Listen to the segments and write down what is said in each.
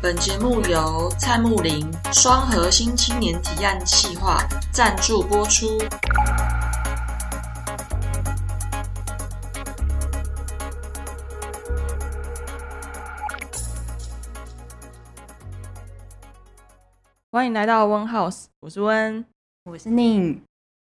本节目由蔡木林双核心青年提案企划赞助播出。欢迎来到温 House，我是温，我是宁。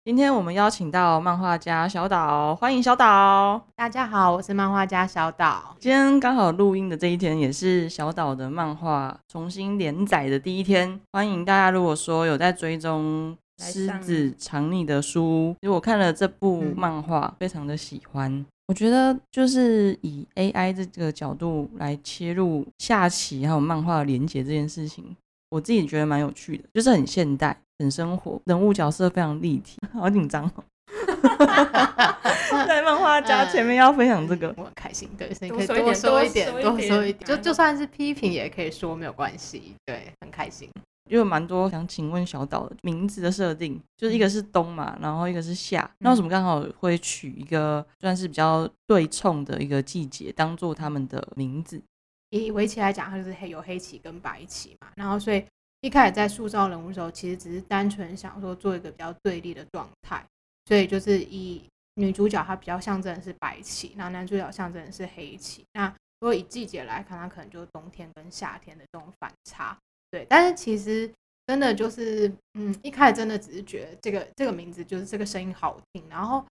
今天我们邀请到漫画家小岛，欢迎小岛。大家好，我是漫画家小岛。今天刚好录音的这一天，也是小岛的漫画重新连载的第一天。欢迎大家，如果说有在追踪《狮子藏匿的书》，其实我看了这部漫画，非常的喜欢。我觉得就是以 AI 这个角度来切入下棋还有漫画的连接这件事情，我自己觉得蛮有趣的，就是很现代。很生活，人物角色非常立体，好紧张哦。在漫画家前面要分享这个，我很开心。对，所以可以多说一点，多说一点，就就算是批评也可以说没有关系。对，很开心。因为蛮多想请问小岛的名字的设定，就是一个是冬嘛，然后一个是夏，那为什么刚好会取一个算是比较对冲的一个季节当做他们的名字？以围棋来讲，它就是黑有黑棋跟白棋嘛，然后所以。一开始在塑造人物的时候，其实只是单纯想说做一个比较对立的状态，所以就是以女主角她比较象征的是白棋，那男主角象征的是黑棋。那如果以季节来看，它可能就是冬天跟夏天的这种反差。对，但是其实真的就是，嗯，一开始真的只是觉得这个这个名字就是这个声音好听，然后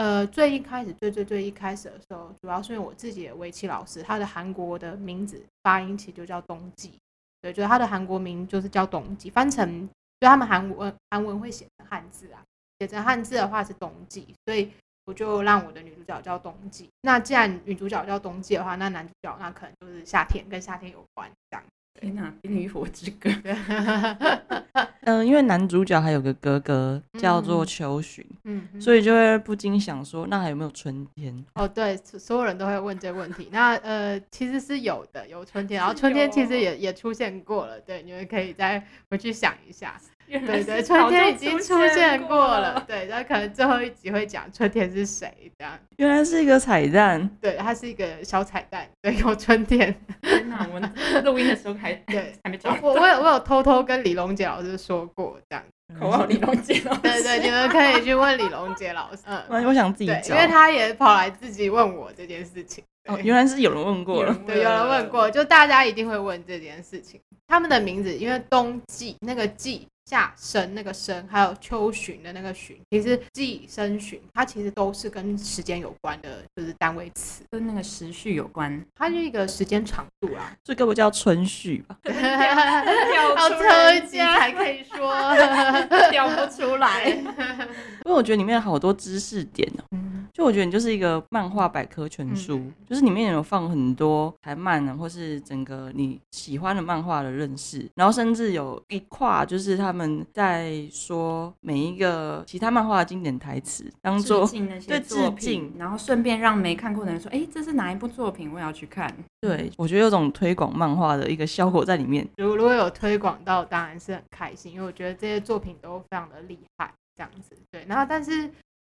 呃，最一开始最最最一开始的时候，主要是因为我自己的围棋老师，他的韩国的名字发音其实就叫冬季。对，就是他的韩国名就是叫冬季，翻成就他们韩文韩文会写成汉字啊，写成汉字的话是冬季，所以我就让我的女主角叫冬季。那既然女主角叫冬季的话，那男主角那可能就是夏天，跟夏天有关这样。天哪，冰与火之歌。嗯，因为男主角还有个哥哥叫做秋寻，嗯，所以就会不禁想说，那还有没有春天？哦，对，所有人都会问这个问题。那呃，其实是有的，有春天，然后春天其实也也出现过了。对，你们可以再回去想一下。对对，春天已经出现过了。对，那可能最后一集会讲春天是谁这样。原来是一个彩蛋。对，它是一个小彩蛋。对，有春天。那我们录音的时候还对 还没找。我我有我有偷偷跟李龙杰老师说过这样。口号李龙杰老师。对对，你们可以去问李龙杰老师。嗯，我想自己因为他也跑来自己问我这件事情。哦，原来是有人问过了。对，有人问过，就大家一定会问这件事情。他们的名字，因为冬季那个季。夏生那个生，还有秋旬的那个旬，其实季生旬，它其实都是跟时间有关的，就是单位词，跟那个时序有关，它是一个时间长度啊。这个不叫春序吧？要特级才可以说，调 不出来。因为我觉得里面好多知识点哦。就我觉得你就是一个漫画百科全书，就是里面有放很多台漫啊，或是整个你喜欢的漫画的认识，然后甚至有一跨，就是他们在说每一个其他漫画的经典台词，当做 对致敬，然后顺便让没看过的人说，哎，这是哪一部作品，我要去看。对我觉得有种推广漫画的一个效果在里面。如如果有推广到，当然是很开心，因为我觉得这些作品都非常的厉害，这样子。对，然后但是。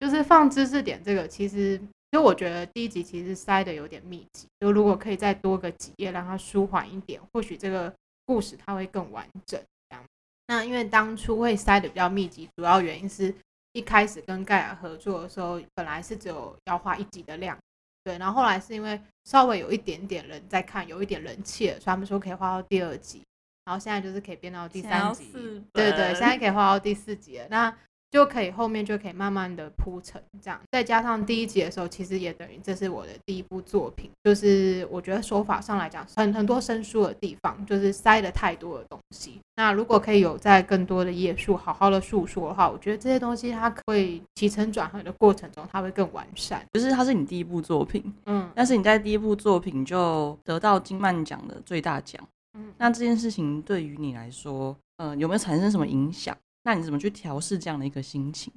就是放知识点这个，其实就我觉得第一集其实塞的有点密集，就如果可以再多个几页让它舒缓一点，或许这个故事它会更完整。这样，那因为当初会塞的比较密集，主要原因是一开始跟盖亚合作的时候，本来是只有要画一集的量，对，然后后来是因为稍微有一点点人在看，有一点人气了，所以他们说可以画到第二集，然后现在就是可以变到第三集，对对，现在可以画到第四集了。那就可以后面就可以慢慢的铺陈，这样再加上第一集的时候，其实也等于这是我的第一部作品，就是我觉得手法上来讲很很多生疏的地方，就是塞了太多的东西。那如果可以有在更多的页数好好的诉说的话，我觉得这些东西它会起承转合的过程中，它会更完善。就是它是你第一部作品，嗯，但是你在第一部作品就得到金曼奖的最大奖，嗯，那这件事情对于你来说，呃，有没有产生什么影响？那你怎么去调试这样的一个心情？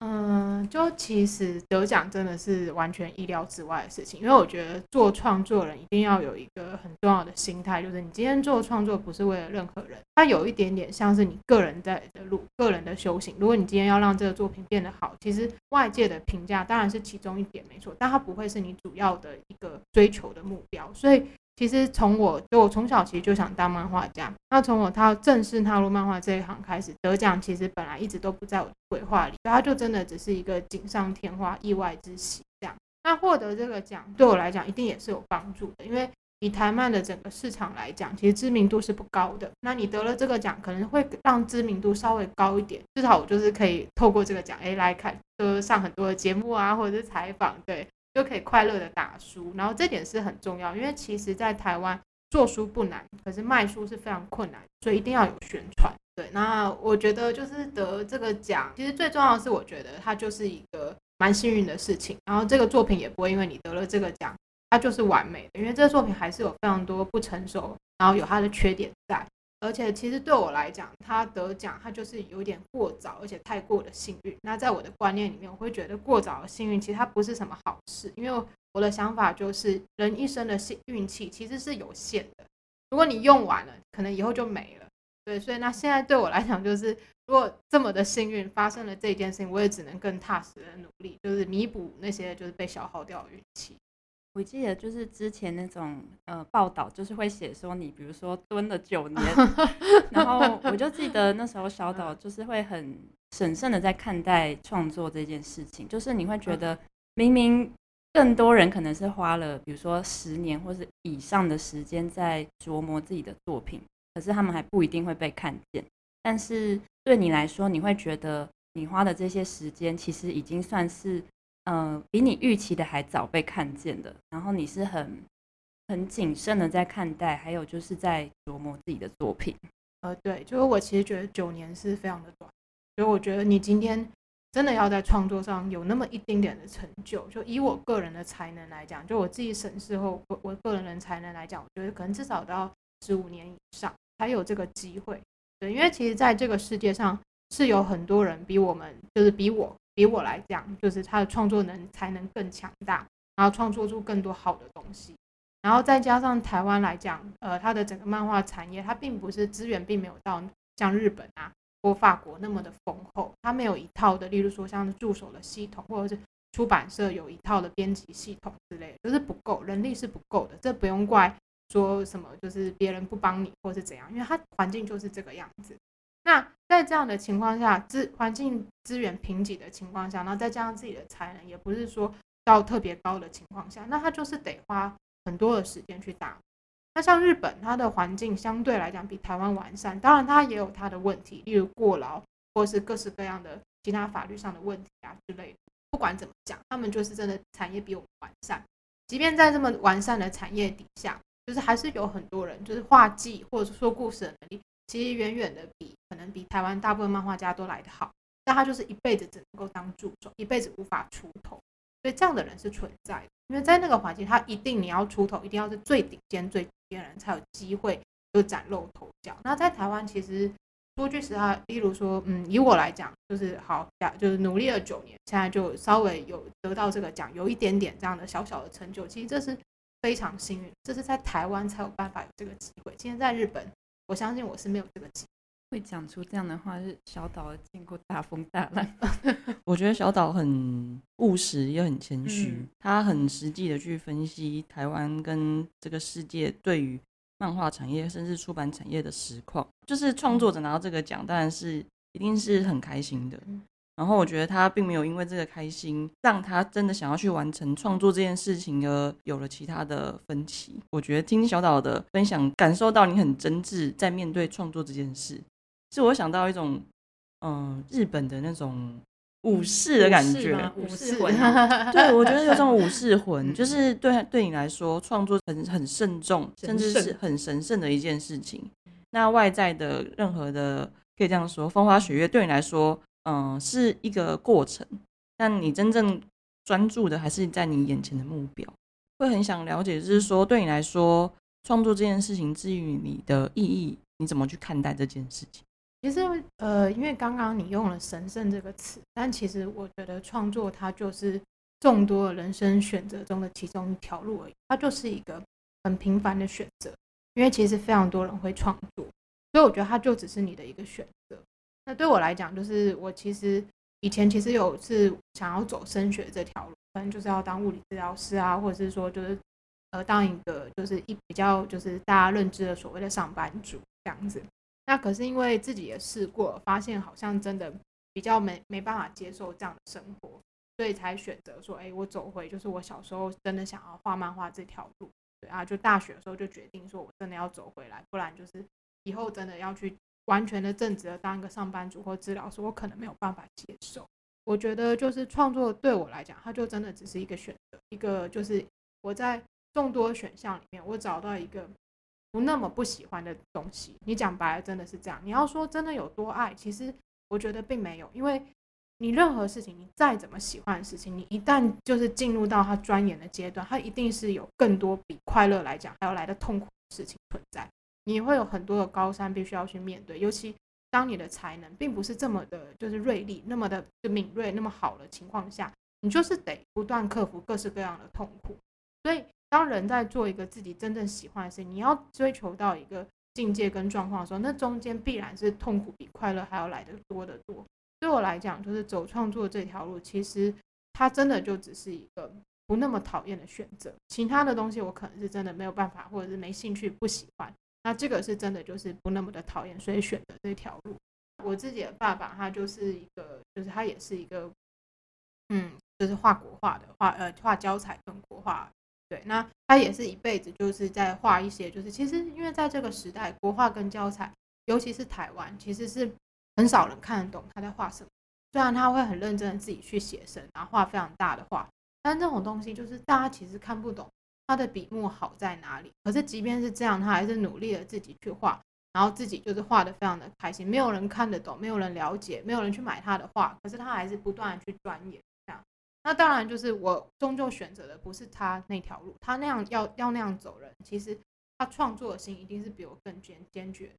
嗯，就其实得奖真的是完全意料之外的事情，因为我觉得做创作人一定要有一个很重要的心态，就是你今天做创作不是为了任何人，它有一点点像是你个人在的路、个人的修行。如果你今天要让这个作品变得好，其实外界的评价当然是其中一点没错，但它不会是你主要的一个追求的目标。所以其实从我就我从小其实就想当漫画家，那从我他正式踏入漫画这一行开始，得奖其实本来一直都不在我的规划里，他就真的只是一个锦上添花、意外之喜这样。那获得这个奖对我来讲一定也是有帮助的，因为以台漫的整个市场来讲，其实知名度是不高的。那你得了这个奖，可能会让知名度稍微高一点，至少我就是可以透过这个奖，哎，来看，就上很多的节目啊，或者是采访，对。就可以快乐的打书，然后这点是很重要，因为其实，在台湾做书不难，可是卖书是非常困难，所以一定要有宣传。对，那我觉得就是得这个奖，其实最重要的是，我觉得它就是一个蛮幸运的事情。然后这个作品也不会因为你得了这个奖，它就是完美的，因为这个作品还是有非常多不成熟，然后有它的缺点在。而且其实对我来讲，他得奖他就是有点过早，而且太过的幸运。那在我的观念里面，我会觉得过早的幸运其实它不是什么好事，因为我的想法就是人一生的幸运气其实是有限的。如果你用完了，可能以后就没了。对，所以那现在对我来讲，就是如果这么的幸运发生了这件事情，我也只能更踏实的努力，就是弥补那些就是被消耗掉的运气。我记得就是之前那种呃报道，就是会写说你比如说蹲了九年，然后我就记得那时候小岛就是会很审慎的在看待创作这件事情，就是你会觉得明明更多人可能是花了比如说十年或是以上的时间在琢磨自己的作品，可是他们还不一定会被看见，但是对你来说，你会觉得你花的这些时间其实已经算是。嗯，比你预期的还早被看见的，然后你是很很谨慎的在看待，还有就是在琢磨自己的作品。呃，对，就是我其实觉得九年是非常的短，所以我觉得你今天真的要在创作上有那么一丁点的成就，就以我个人的才能来讲，就我自己审视后，我我个人的才能来讲，我觉得可能至少都要十五年以上才有这个机会。对，因为其实在这个世界上是有很多人比我们，就是比我。比我来讲，就是他的创作能才能更强大，然后创作出更多好的东西。然后再加上台湾来讲，呃，它的整个漫画产业，它并不是资源，并没有到像日本啊或法国那么的丰厚。它没有一套的，例如说像助手的系统，或者是出版社有一套的编辑系统之类，就是不够，人力是不够的。这不用怪说什么，就是别人不帮你或是怎样，因为它环境就是这个样子。那在这样的情况下，资环境资源贫瘠的情况下，然后再加上自己的才能，也不是说到特别高的情况下，那他就是得花很多的时间去打。那像日本，它的环境相对来讲比台湾完善，当然它也有它的问题，例如过劳或是各式各样的其他法律上的问题啊之类的。不管怎么讲，他们就是真的产业比我们完善。即便在这么完善的产业底下，就是还是有很多人就是画技或者说故事的能力。其实远远的比可能比台湾大部分漫画家都来得好，但他就是一辈子只能够当助手，一辈子无法出头，所以这样的人是存在的。因为在那个环境，他一定你要出头，一定要是最顶尖、最顶尖人才有机会就崭露头角。那在台湾，其实说句实话，例如说，嗯，以我来讲，就是好，就是努力了九年，现在就稍微有得到这个奖，有一点点这样的小小的成就，其实这是非常幸运，这是在台湾才有办法有这个机会。今天在日本。我相信我是没有这个机会讲出这样的话，是小岛见过大风大 浪。我觉得小岛很务实，又很谦虚，他很实际的去分析台湾跟这个世界对于漫画产业甚至出版产业的实况。就是创作者拿到这个奖，当然是一定是很开心的。然后我觉得他并没有因为这个开心，让他真的想要去完成创作这件事情而有了其他的分歧。我觉得听小岛的分享，感受到你很真挚在面对创作这件事，是我想到一种嗯日本的那种武士的感觉，武士魂。对，我觉得有种武士魂，就是对对你来说，创作很很慎重，甚至是很神圣的一件事情。那外在的任何的可以这样说，风花雪月对你来说。嗯，是一个过程，但你真正专注的还是在你眼前的目标。会很想了解，就是说对你来说，创作这件事情至于你的意义，你怎么去看待这件事情？其实，呃，因为刚刚你用了“神圣”这个词，但其实我觉得创作它就是众多人生选择中的其中一条路而已，它就是一个很平凡的选择。因为其实非常多人会创作，所以我觉得它就只是你的一个选。那对我来讲，就是我其实以前其实有是想要走升学这条路，反正就是要当物理治疗师啊，或者是说就是呃当一个就是一比较就是大家认知的所谓的上班族这样子。那可是因为自己也试过，发现好像真的比较没没办法接受这样的生活，所以才选择说，哎，我走回就是我小时候真的想要画漫画这条路。对啊，就大学的时候就决定说，我真的要走回来，不然就是以后真的要去完全的正职的当一个上班族或治疗师，我可能没有办法接受。我觉得就是创作对我来讲，它就真的只是一个选择，一个就是我在众多选项里面，我找到一个不那么不喜欢的东西。你讲白了，真的是这样。你要说真的有多爱，其实我觉得并没有，因为。你任何事情，你再怎么喜欢的事情，你一旦就是进入到他钻研的阶段，他一定是有更多比快乐来讲还要来的痛苦的事情存在。你会有很多的高山必须要去面对，尤其当你的才能并不是这么的，就是锐利，那么的就敏锐，那么好的情况下，你就是得不断克服各式各样的痛苦。所以，当人在做一个自己真正喜欢的事情，你要追求到一个境界跟状况的时候，那中间必然是痛苦比快乐还要来的多得多。对我来讲，就是走创作这条路，其实它真的就只是一个不那么讨厌的选择。其他的东西我可能是真的没有办法，或者是没兴趣、不喜欢。那这个是真的就是不那么的讨厌，所以选择这条路。我自己的爸爸，他就是一个，就是他也是一个，嗯，就是画国画的画，呃，画胶彩跟国画。对，那他也是一辈子就是在画一些，就是其实因为在这个时代，国画跟胶彩，尤其是台湾，其实是。很少人看得懂他在画什么，虽然他会很认真的自己去写生，然后画非常大的画，但这种东西就是大家其实看不懂他的笔墨好在哪里。可是即便是这样，他还是努力的自己去画，然后自己就是画的非常的开心。没有人看得懂，没有人了解，没有人去买他的画，可是他还是不断的去钻研。那当然就是我终究选择的不是他那条路，他那样要要那样走人，其实他创作的心一定是比我更坚坚决。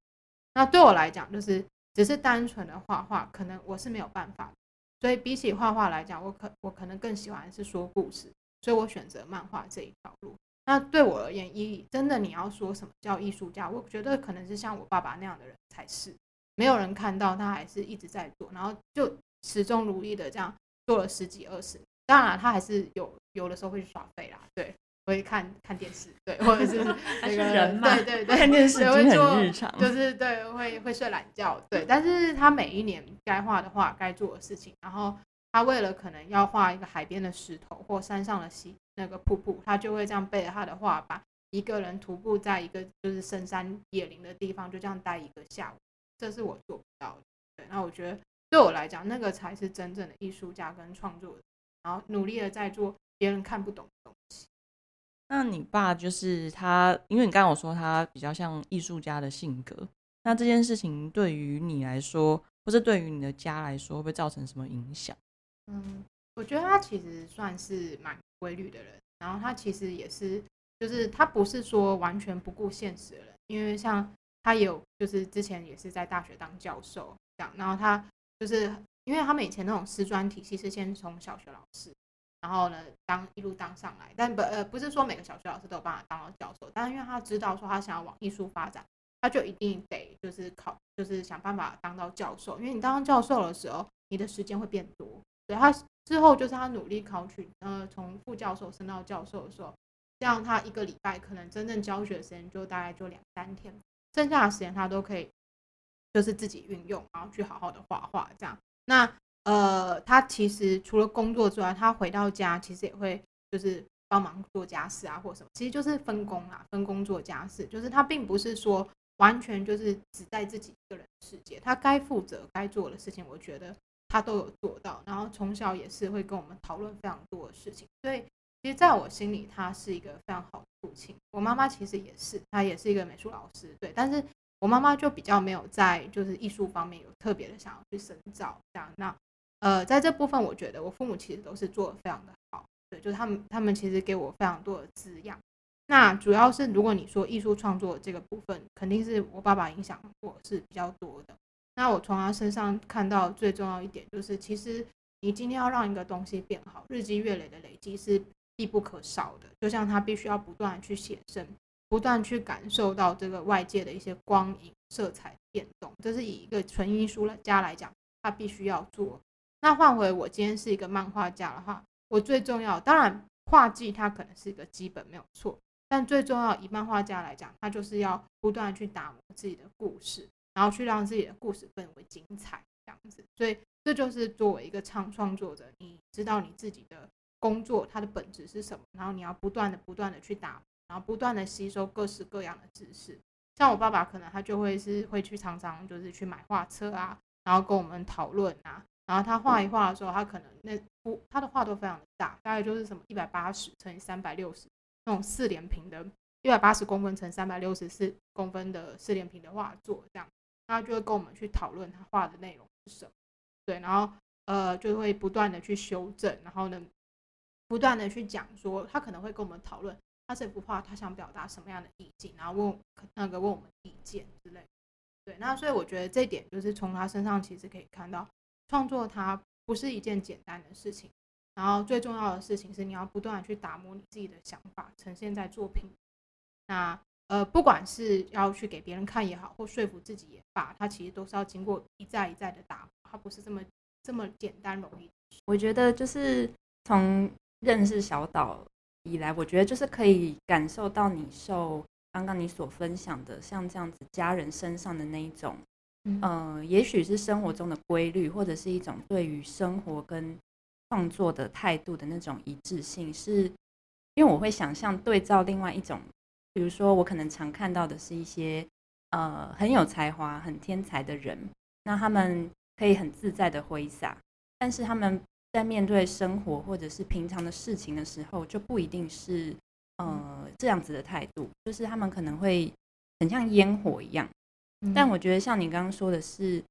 那对我来讲，就是。只是单纯的画画，可能我是没有办法。所以比起画画来讲，我可我可能更喜欢是说故事，所以我选择漫画这一条路。那对我而言，一真的你要说什么叫艺术家，我觉得可能是像我爸爸那样的人才是。没有人看到他还是一直在做，然后就始终如一的这样做了十几二十年。当然，他还是有有的时候会去耍废啦，对。会看看电视，对，或者是 那个，对对对，看电视会做日常，就是对，会会睡懒觉，对。但是他每一年该画的画，该做的事情，然后他为了可能要画一个海边的石头或山上的溪那个瀑布，他就会这样背着他的画板，一个人徒步在一个就是深山野林的地方，就这样待一个下午。这是我做不到的，对。那我觉得对我来讲，那个才是真正的艺术家跟创作，然后努力的在做别人看不懂的东西。那你爸就是他，因为你刚刚有说他比较像艺术家的性格，那这件事情对于你来说，或是对于你的家来说，会不会造成什么影响？嗯，我觉得他其实算是蛮规律的人，然后他其实也是，就是他不是说完全不顾现实的人，因为像他有就是之前也是在大学当教授这样，然后他就是因为他们以前那种师专体系是先从小学老师。然后呢，当一路当上来，但不呃不是说每个小学老师都有办法当到教授，但是因为他知道说他想要往艺术发展，他就一定得就是考，就是想办法当到教授。因为你当教授的时候，你的时间会变多。对他之后就是他努力考取，呃，从副教授升到教授的时候，这样他一个礼拜可能真正教学时间就大概就两三天，剩下的时间他都可以就是自己运用，然后去好好的画画这样。那呃，他其实除了工作之外，他回到家其实也会就是帮忙做家事啊，或什么，其实就是分工啊，分工做家事。就是他并不是说完全就是只在自己一个人世界，他该负责该做的事情，我觉得他都有做到。然后从小也是会跟我们讨论非常多的事情，所以其实在我心里，他是一个非常好的父亲。我妈妈其实也是，她也是一个美术老师，对，但是我妈妈就比较没有在就是艺术方面有特别的想要去深造这样那。呃，在这部分，我觉得我父母其实都是做的非常的好，对，就是他们他们其实给我非常多的滋养。那主要是如果你说艺术创作这个部分，肯定是我爸爸影响我是比较多的。那我从他身上看到最重要一点就是，其实你今天要让一个东西变好，日积月累的累积是必不可少的。就像他必须要不断去写生，不断去感受到这个外界的一些光影、色彩变动，这是以一个纯艺术家来讲，他必须要做。那换回我今天是一个漫画家的话，我最重要，当然画技它可能是一个基本没有错，但最重要，以漫画家来讲，他就是要不断去打磨自己的故事，然后去让自己的故事更为精彩，这样子。所以这就是作为一个创创作者，你知道你自己的工作它的本质是什么，然后你要不断的不断的去打，然后不断的吸收各式各样的知识。像我爸爸可能他就会是会去常常就是去买画册啊，然后跟我们讨论啊。然后他画一画的时候，他可能那不他的画都非常的大，大概就是什么一百八十乘以三百六十那种四连屏的，一百八十公分乘三百六十四公分的四连屏的画作这样，他就会跟我们去讨论他画的内容是什么，对，然后呃就会不断的去修正，然后呢不断的去讲说，他可能会跟我们讨论他这幅画他想表达什么样的意境，然后问那个问我们意见之类，对，那所以我觉得这一点就是从他身上其实可以看到。创作它不是一件简单的事情，然后最重要的事情是你要不断的去打磨你自己的想法，呈现在作品。那呃，不管是要去给别人看也好，或说服自己也罢，它其实都是要经过一再一再的打磨，它不是这么这么简单容易。我觉得就是从认识小岛以来，我觉得就是可以感受到你受刚刚你所分享的像这样子家人身上的那一种。嗯，也许是生活中的规律，或者是一种对于生活跟创作的态度的那种一致性，是因为我会想象对照另外一种，比如说我可能常看到的是一些呃很有才华、很天才的人，那他们可以很自在的挥洒，但是他们在面对生活或者是平常的事情的时候，就不一定是呃这样子的态度，就是他们可能会很像烟火一样。但我觉得像你刚刚说的是，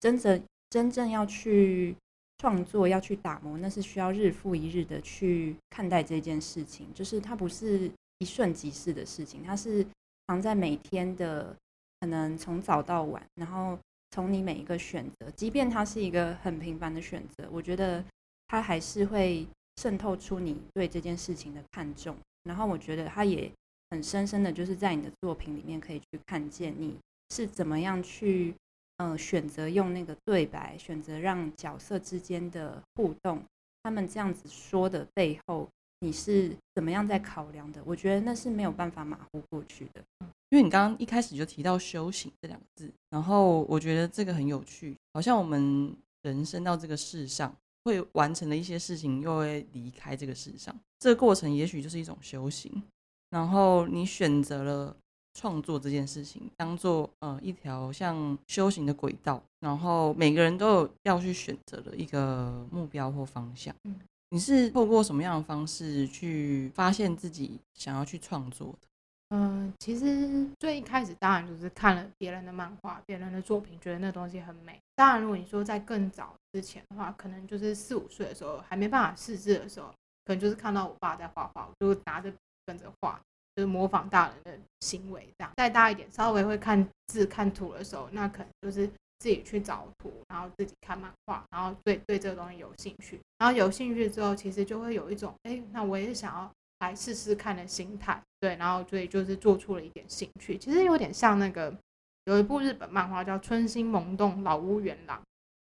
真正真正要去创作、要去打磨，那是需要日复一日的去看待这件事情。就是它不是一瞬即逝的事情，它是藏在每天的，可能从早到晚，然后从你每一个选择，即便它是一个很平凡的选择，我觉得它还是会渗透出你对这件事情的看重。然后我觉得它也很深深的就是在你的作品里面可以去看见你。是怎么样去，呃，选择用那个对白，选择让角色之间的互动，他们这样子说的背后，你是怎么样在考量的？我觉得那是没有办法马虎过去的。因为你刚刚一开始就提到修行这两个字，然后我觉得这个很有趣，好像我们人生到这个世上，会完成的一些事情，又会离开这个世上，这个过程也许就是一种修行。然后你选择了。创作这件事情当做呃一条像修行的轨道，然后每个人都有要去选择的一个目标或方向。嗯，你是透过什么样的方式去发现自己想要去创作的？嗯，其实最一开始当然就是看了别人的漫画、别人的作品，觉得那东西很美。当然，如果你说在更早之前的话，可能就是四五岁的时候还没办法识字的时候，可能就是看到我爸在画画，我就拿着跟着画。就是模仿大人的行为，这样再大一点，稍微会看字看图的时候，那可能就是自己去找图，然后自己看漫画，然后对对这个东西有兴趣，然后有兴趣之后，其实就会有一种，哎，那我也想要来试试看的心态，对，然后所以就是做出了一点兴趣，其实有点像那个有一部日本漫画叫《春心萌动老屋元郎》，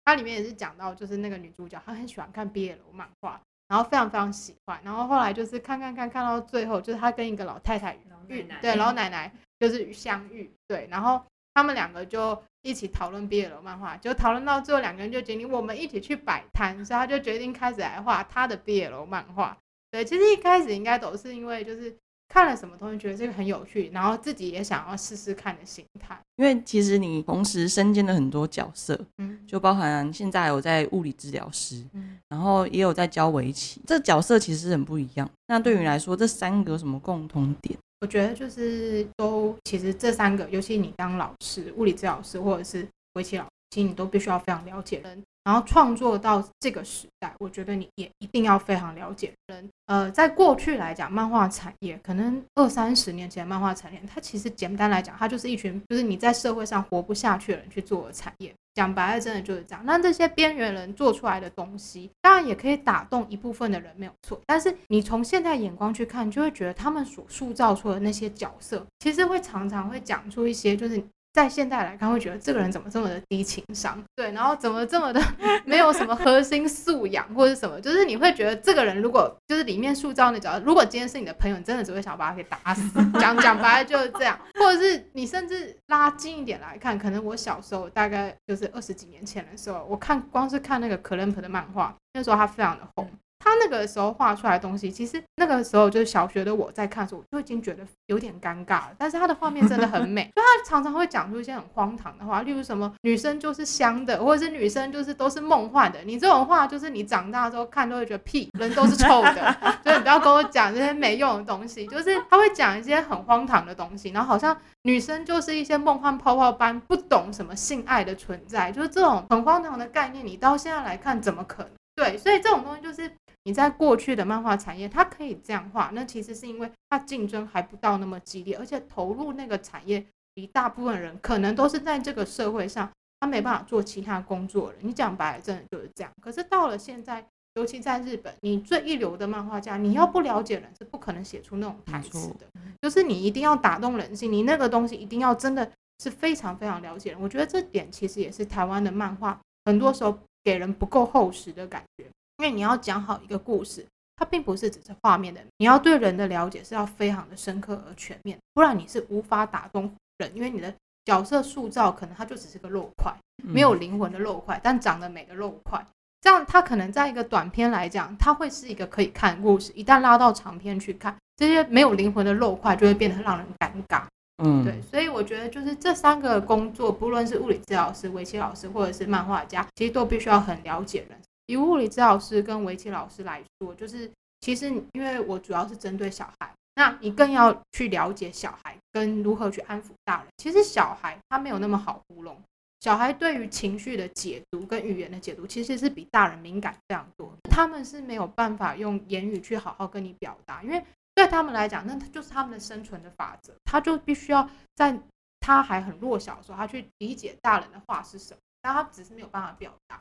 它里面也是讲到，就是那个女主角她很喜欢看 BL 漫画。然后非常非常喜欢，然后后来就是看看看看到最后，就是她跟一个老太太遇，对老奶奶就是相遇，对，然后他们两个就一起讨论毕业楼漫画，就讨论到最后两个人就决定我们一起去摆摊，所以他就决定开始来画他的毕业楼漫画。对，其实一开始应该都是因为就是。看了什么东西，觉得这个很有趣，然后自己也想要试试看的心态。因为其实你同时身兼了很多角色，嗯，就包含现在有在物理治疗师，嗯，然后也有在教围棋，这角色其实很不一样。那对于你来说，这三个有什么共同点？我觉得就是都其实这三个，尤其你当老师、物理治疗师或者是围棋老师，其实你都必须要非常了解人。然后创作到这个时代，我觉得你也一定要非常了解人。呃，在过去来讲，漫画产业可能二三十年前，漫画产业它其实简单来讲，它就是一群就是你在社会上活不下去的人去做的产业。讲白了，真的就是这样。那这些边缘人做出来的东西，当然也可以打动一部分的人，没有错。但是你从现在眼光去看，就会觉得他们所塑造出的那些角色，其实会常常会讲出一些就是在现代来看，会觉得这个人怎么这么的低情商？对，然后怎么这么的没有什么核心素养，或者什么？就是你会觉得这个人如果就是里面塑造那角色，如果今天是你的朋友，你真的只会想把他给打死。讲讲白了就是这样，或者是你甚至拉近一点来看，可能我小时候大概就是二十几年前的时候，我看光是看那个可伦普的漫画，那时候他非常的红。他那个时候画出来的东西，其实那个时候就是小学的我在看的时候，我就已经觉得有点尴尬了。但是他的画面真的很美，就他常常会讲出一些很荒唐的话，例如什么女生就是香的，或者是女生就是都是梦幻的。你这种话就是你长大之后看都会觉得屁，人都是臭的，所以你不要跟我讲这些没用的东西。就是他会讲一些很荒唐的东西，然后好像女生就是一些梦幻泡泡般不懂什么性爱的存在，就是这种很荒唐的概念，你到现在来看怎么可能？对，所以这种东西就是你在过去的漫画产业，它可以这样画，那其实是因为它竞争还不到那么激烈，而且投入那个产业，一大部分人可能都是在这个社会上，他没办法做其他工作了。你讲白了，真的就是这样。可是到了现在，尤其在日本，你最一流的漫画家，你要不了解人，是不可能写出那种台词的。就是你一定要打动人心，你那个东西一定要真的是非常非常了解人。我觉得这点其实也是台湾的漫画很多时候。给人不够厚实的感觉，因为你要讲好一个故事，它并不是只是画面的，你要对人的了解是要非常的深刻而全面，不然你是无法打动人，因为你的角色塑造可能它就只是个肉块，没有灵魂的肉块，但长得美的肉块，这样它可能在一个短片来讲，它会是一个可以看的故事，一旦拉到长篇去看，这些没有灵魂的肉块就会变得让人尴尬。嗯，对，所以我觉得就是这三个工作，不论是物理治疗师、围棋老师，或者是漫画家，其实都必须要很了解人。以物理治疗师跟围棋老师来说，就是其实因为我主要是针对小孩，那你更要去了解小孩跟如何去安抚大人。其实小孩他没有那么好糊弄，小孩对于情绪的解读跟语言的解读，其实是比大人敏感非常多。他们是没有办法用言语去好好跟你表达，因为。对他们来讲，那他就是他们的生存的法则。他就必须要在他还很弱小的时候，他去理解大人的话是什么，但他只是没有办法表达。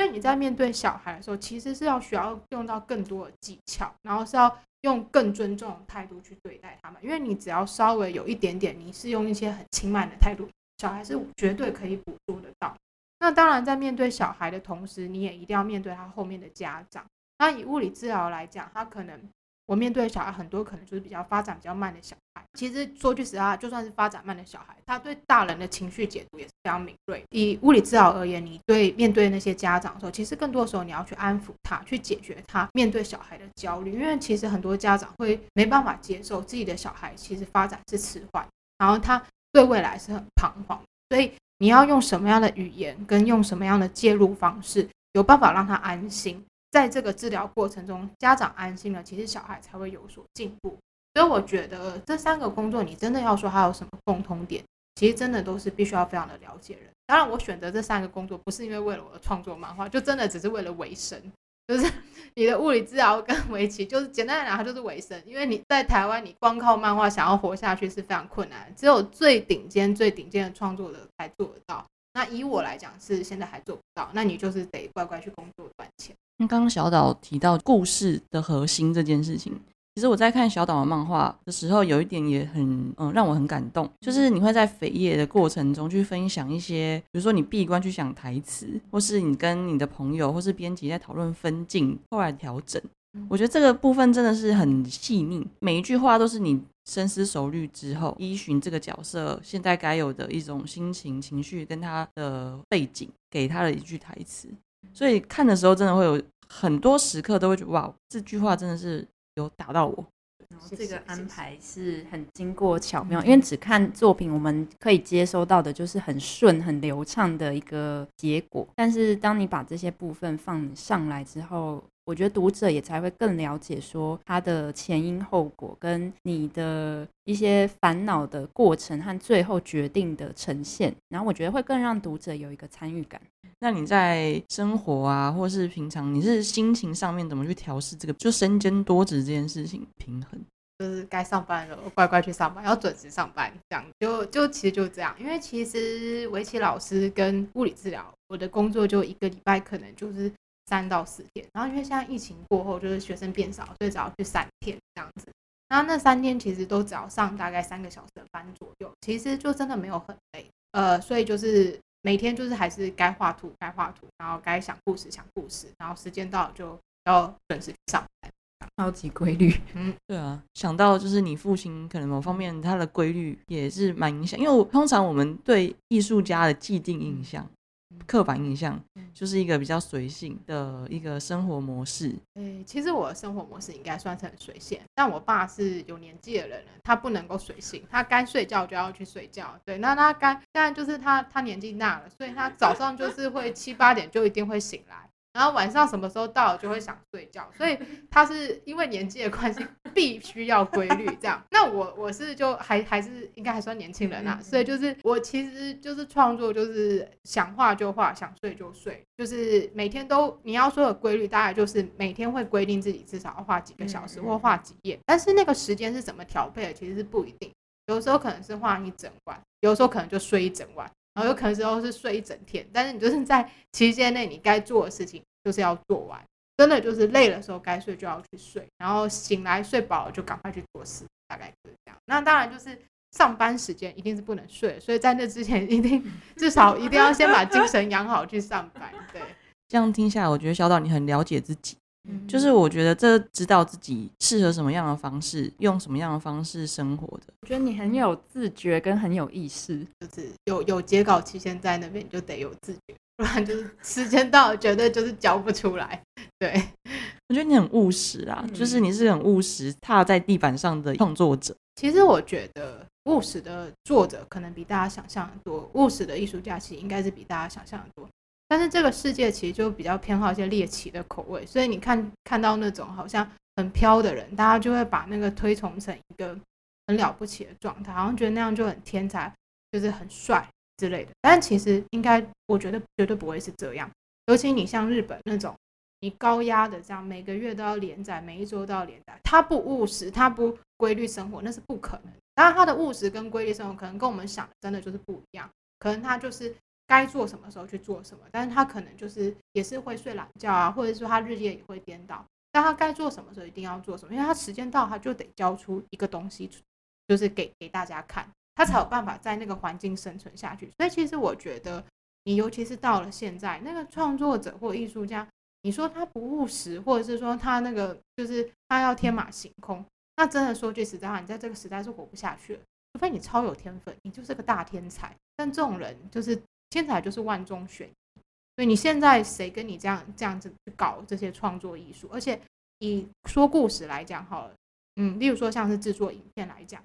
所以你在面对小孩的时候，其实是要需要用到更多的技巧，然后是要用更尊重的态度去对待他们。因为你只要稍微有一点点，你是用一些很轻慢的态度，小孩是绝对可以捕捉得到。那当然，在面对小孩的同时，你也一定要面对他后面的家长。那以物理治疗来讲，他可能。我面对小孩很多可能就是比较发展比较慢的小孩。其实说句实话，就算是发展慢的小孩，他对大人的情绪解读也是非常敏锐。以物理治疗而言，你对面对那些家长的时候，其实更多的时候你要去安抚他，去解决他面对小孩的焦虑。因为其实很多家长会没办法接受自己的小孩其实发展是迟缓，然后他对未来是很彷徨。所以你要用什么样的语言跟用什么样的介入方式，有办法让他安心。在这个治疗过程中，家长安心了，其实小孩才会有所进步。所以我觉得这三个工作，你真的要说它有什么共通点，其实真的都是必须要非常的了解人。当然，我选择这三个工作不是因为为了我的创作漫画，就真的只是为了维生。就是 你的物理治疗跟 围棋，就是简单来讲，它就是维生。因为你在台湾，你光靠漫画想要活下去是非常困难，只有最顶尖、最顶尖的创作者才做得到。那以我来讲，是现在还做不到，那你就是得乖乖去工作赚钱。那刚刚小岛提到故事的核心这件事情，其实我在看小岛的漫画的时候，有一点也很嗯让我很感动，就是你会在扉页的过程中去分享一些，比如说你闭关去想台词，或是你跟你的朋友或是编辑在讨论分镜后来调整。我觉得这个部分真的是很细腻，每一句话都是你深思熟虑之后，依循这个角色现在该有的一种心情、情绪跟他的背景，给他的一句台词。所以看的时候，真的会有很多时刻都会觉得哇，这句话真的是有打到我。然后这个安排是很经过巧妙，因为只看作品，我们可以接收到的就是很顺、很流畅的一个结果。但是当你把这些部分放上来之后，我觉得读者也才会更了解说它的前因后果，跟你的一些烦恼的过程和最后决定的呈现。然后我觉得会更让读者有一个参与感。那你在生活啊，或是平常，你是心情上面怎么去调试这个就身兼多职这件事情平衡？就是该上班了，乖乖去上班，要准时上班，这样就就其实就这样。因为其实围棋老师跟物理治疗，我的工作就一个礼拜可能就是三到四天。然后因为现在疫情过后，就是学生变少，所以只要去三天这样子。然后那三天其实都只要上大概三个小时的班左右，其实就真的没有很累。呃，所以就是每天就是还是该画图该画图，然后该想故事想故事，然后时间到了就要准时上班。超级规律，嗯，对啊，想到就是你父亲可能某方面他的规律也是蛮影响，因为我通常我们对艺术家的既定印象、刻板印象就是一个比较随性的一个生活模式。诶，其实我的生活模式应该算是很随性，但我爸是有年纪的人了，他不能够随性，他该睡觉就要去睡觉。对，那他该现在就是他他年纪大了，所以他早上就是会七八点就一定会醒来。然后晚上什么时候到就会想睡觉，所以他是因为年纪的关系必须要规律这样。那我我是就还还是应该还算年轻人啊，所以就是我其实就是创作就是想画就画，想睡就睡，就是每天都你要说的规律，大概就是每天会规定自己至少要画几个小时或画几页，但是那个时间是怎么调配的，其实是不一定。有时候可能是画一整晚，有时候可能就睡一整晚。然后有可能时候是睡一整天，但是你就是在期间内你该做的事情就是要做完，真的就是累的时候该睡就要去睡，然后醒来睡饱了就赶快去做事，大概就是这样。那当然就是上班时间一定是不能睡，所以在那之前 一定至少一定要先把精神养好去上班。对，这样听下来，我觉得小岛你很了解自己。嗯就是我觉得这知道自己适合什么样的方式，用什么样的方式生活的。我觉得你很有自觉跟很有意识。就是有有截稿期限在那边，你就得有自觉，不然就是时间到了绝对就是交不出来。对，我觉得你很务实啊，嗯就是你是很务实、踏在地板上的创作者。其实我觉得务实的作者可能比大家想象的多，务实的艺术家其实应该是比大家想象的多。但是这个世界其实就比较偏好一些猎奇的口味，所以你看看到那种好像很飘的人，大家就会把那个推崇成一个很了不起的状态，好像觉得那样就很天才，就是很帅之类的。但其实应该，我觉得绝对不会是这样。尤其你像日本那种，你高压的这样每个月都要连载，每一周都要连载，他不务实，他不规律生活，那是不可能。当然，他的务实跟规律生活可能跟我们想的真的就是不一样，可能他就是。该做什么时候去做什么，但是他可能就是也是会睡懒觉啊，或者说他日夜也会颠倒。但他该做什么时候一定要做什么，因为他时间到他就得交出一个东西，就是给给大家看，他才有办法在那个环境生存下去。所以其实我觉得，你尤其是到了现在，那个创作者或艺术家，你说他不务实，或者是说他那个就是他要天马行空，那真的说句实在话，你在这个时代是活不下去了。除非你超有天分，你就是个大天才。但这种人就是。天才就是万中选一，所以你现在谁跟你这样这样子去搞这些创作艺术？而且以说故事来讲好了，嗯，例如说像是制作影片来讲，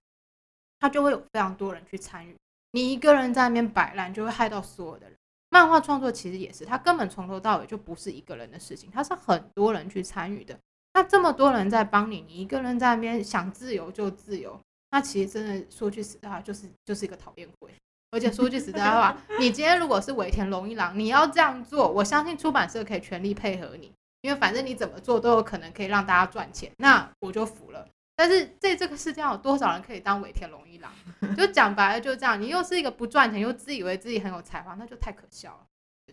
它就会有非常多人去参与。你一个人在那边摆烂，就会害到所有的人。漫画创作其实也是，它根本从头到尾就不是一个人的事情，它是很多人去参与的。那这么多人在帮你，你一个人在那边想自由就自由，那其实真的说句实在话，就是就是一个讨厌鬼。而且说句实在话，你今天如果是尾田荣一郎，你要这样做，我相信出版社可以全力配合你，因为反正你怎么做都有可能可以让大家赚钱，那我就服了。但是在这个世界上，有多少人可以当尾田荣一郎？就讲白了，就这样。你又是一个不赚钱，又自以为自己很有才华，那就太可笑了。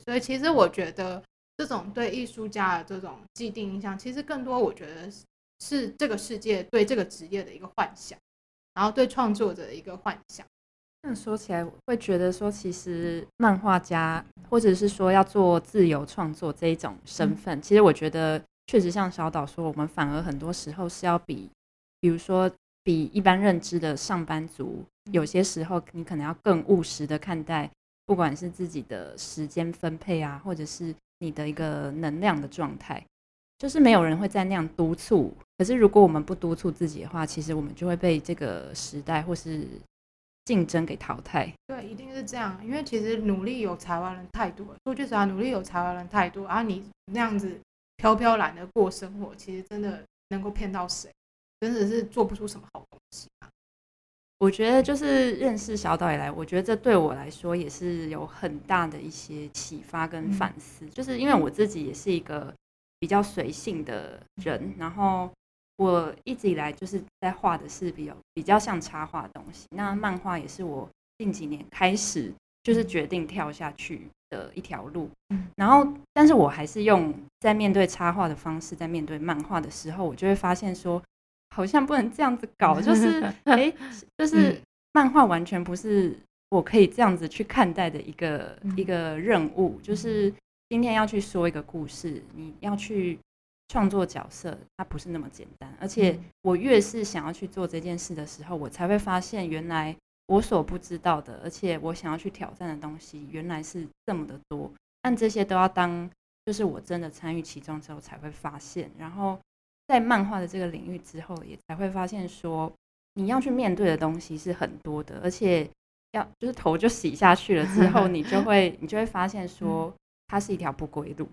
所以其实我觉得，这种对艺术家的这种既定印象，其实更多我觉得是这个世界对这个职业的一个幻想，然后对创作者的一个幻想。那说起来，会觉得说，其实漫画家或者是说要做自由创作这一种身份，其实我觉得确实像小岛说，我们反而很多时候是要比，比如说比一般认知的上班族，有些时候你可能要更务实的看待，不管是自己的时间分配啊，或者是你的一个能量的状态，就是没有人会在那样督促。可是如果我们不督促自己的话，其实我们就会被这个时代或是竞争给淘汰。对，一定是这样，因为其实努力有才华人太多了。说句实话，努力有才华人太多，然后你那样子飘飘然的过生活，其实真的能够骗到谁？真的是做不出什么好东西啊。我觉得就是认识小岛以来，我觉得这对我来说也是有很大的一些启发跟反思。就是因为我自己也是一个比较随性的人，然后我一直以来就是在画的是比较比较像插画的东西。那漫画也是我近几年开始就是决定跳下去的一条路。然后，但是我还是用在面对插画的方式，在面对漫画的时候，我就会发现说。好像不能这样子搞，就是 哎，就是漫画完全不是我可以这样子去看待的一个、嗯一个任务，就是今天要去说一个故事，你要去创作角色，它不是那么简单。而且嗯我越是想要去做这件事的时候，我才会发现原来我所不知道的，而且我想要去挑战的东西，原来是这么的多。但这些都要当就是我真的参与其中之后才会发现，然后在漫画的这个领域之后，也才会发现说，你要去面对的东西是很多的，而且要就是头就洗下去了之后，你就会 你就会发现说，它是一条不归路。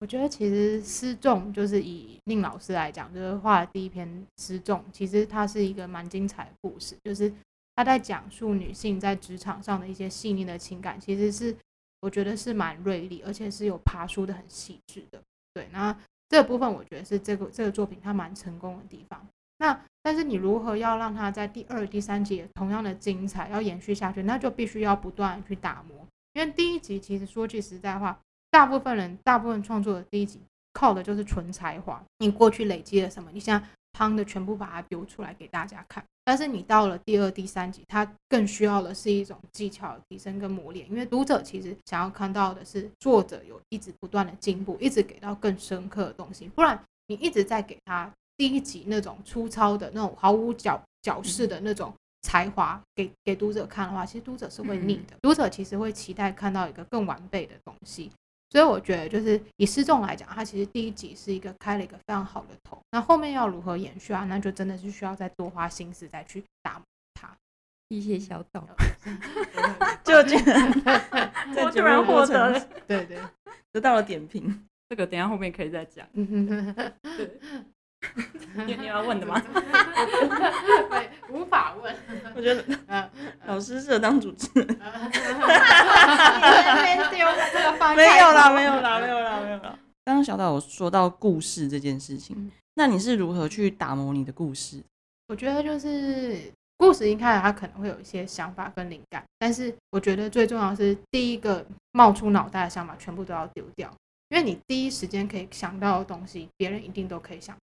我觉得其实失重就是以宁老师来讲，就是画的第一篇失重，其实它是一个蛮精彩的故事，就是他在讲述女性在职场上的一些细腻的情感，其实是我觉得是蛮锐利，而且是有爬梳的很细致的。对，那这部分我觉得是这个这个作品它蛮成功的地方。那但是你如何要让它在第二、第三集同样的精彩，要延续下去，那就必须要不断去打磨。因为第一集其实说句实在话，大部分人、大部分创作的第一集靠的就是纯才华。你过去累积了什么，你现在夯的全部把它丢出来给大家看。但是你到了第二、第三集，它更需要的是一种技巧的提升跟磨练，因为读者其实想要看到的是作者有一直不断的进步，一直给到更深刻的东西。不然你一直在给他第一集那种粗糙的那种毫无角角饰的那种才华给给读者看的话，其实读者是会腻的。读者其实会期待看到一个更完备的东西。所以我觉得，就是以失重来讲，它其实第一集是一个开了一个非常好的头。那后面要如何延续啊？那就真的是需要再多花心思再去打磨它。谢谢小岛，就竟然 在我突然获得了对对，得到了点评。这个等一下后面可以再讲。嗯 你你要问的吗？对，无法问。我觉得嗯，老师适合当主持人。没有啦，没有啦，没有啦，没有啦。刚刚小岛有说到故事这件事情嗯，那你是如何去打磨你的故事？我觉得就是故事一开始他可能会有一些想法跟灵感，但是我觉得最重要的是第一个冒出脑袋的想法全部都要丢掉，因为你第一时间可以想到的东西，别人一定都可以想到。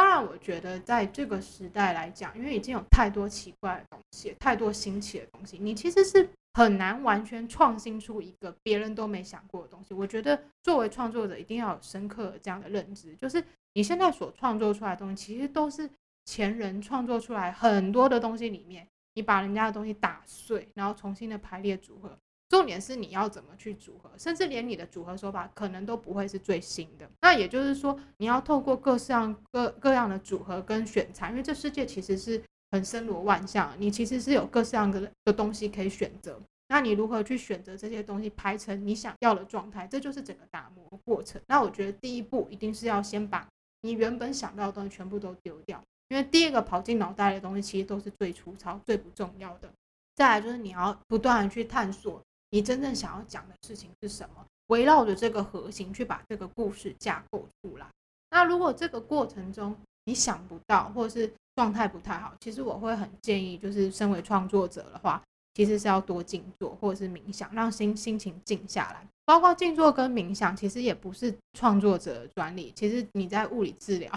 当然，我觉得在这个时代来讲，因为已经有太多奇怪的东西，太多新奇的东西，你其实是很难完全创新出一个别人都没想过的东西。我觉得作为创作者，一定要有深刻的这样的认知，就是你现在所创作出来的东西，其实都是前人创作出来很多的东西里面，你把人家的东西打碎，然后重新的排列组合。重点是你要怎么去组合，甚至连你的组合手法可能都不会是最新的。那也就是说，你要透过各式各各样的组合跟选材，因为这世界其实是很森罗万象，你其实是有各式样的的东西可以选择。那你如何去选择这些东西，排成你想要的状态，这就是整个打磨过程。那我觉得第一步一定是要先把你原本想到的东西全部都丢掉，因为第一个跑进脑袋的东西其实都是最粗糙、最不重要的。再来就是你要不断的去探索你真正想要讲的事情是什么，围绕着这个核心去把这个故事架构出来。那如果这个过程中你想不到，或者是状态不太好，其实我会很建议，就是身为创作者的话，其实是要多静坐或者是冥想，让心心情静下来。包括静坐跟冥想，其实也不是创作者的专利。其实你在物理治疗，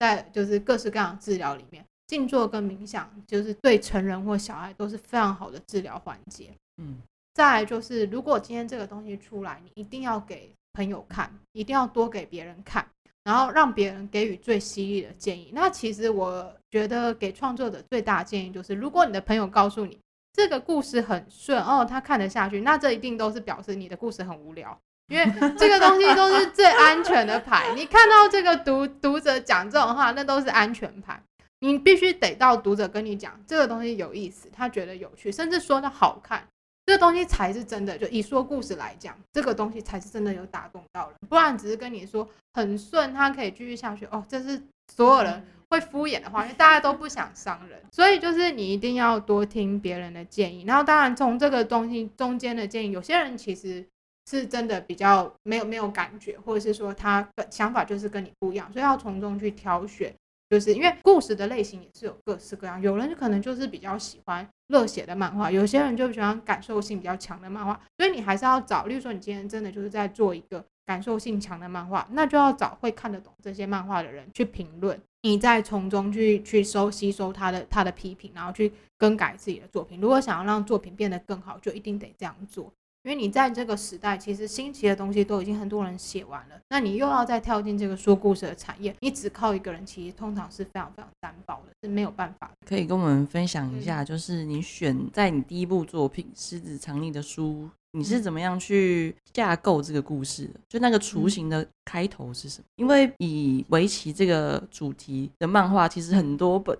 在就是各式各样的治疗里面，静坐跟冥想就是对成人或小孩都是非常好的治疗环节。嗯，再就是，如果今天这个东西出来，你一定要给朋友看，一定要多给别人看，然后让别人给予最犀利的建议。那其实我觉得给创作者最大的建议就是，如果你的朋友告诉你这个故事很顺哦，他看得下去，那这一定都是表示你的故事很无聊。因为这个东西都是最安全的牌，你看到这个读读者讲这种话，那都是安全牌。你必须得到读者跟你讲这个东西有意思，他觉得有趣，甚至说的好看，这个东西才是真的。就以说故事来讲，这个东西才是真的有打动到人，不然只是跟你说很顺，他可以继续下去。哦，这是所有人会敷衍的话，因为大家都不想伤人，所以就是你一定要多听别人的建议。然后当然从这个东西中间的建议，有些人其实是真的比较没有没有感觉，或者是说他的想法就是跟你不一样，所以要从中去挑选。就是因为故事的类型也是有各式各样，有人可能就是比较喜欢热血的漫画，有些人就喜欢感受性比较强的漫画，所以你还是要找，例如说你今天真的就是在做一个感受性强的漫画，那就要找会看得懂这些漫画的人去评论。你再从中去去收吸收他的他的批评，然后去更改自己的作品。如果想要让作品变得更好，就一定得这样做。因为你在这个时代，其实新奇的东西都已经很多人写完了，那你又要再跳进这个说故事的产业，你只靠一个人，其实通常是非常非常单薄的，是没有办法。可以跟我们分享一下，就是你选在你第一部作品《狮子藏匿》的书，你是怎么样去架构这个故事的？就那个雏形的开头是什么？因为以围棋这个主题的漫画，其实很多本。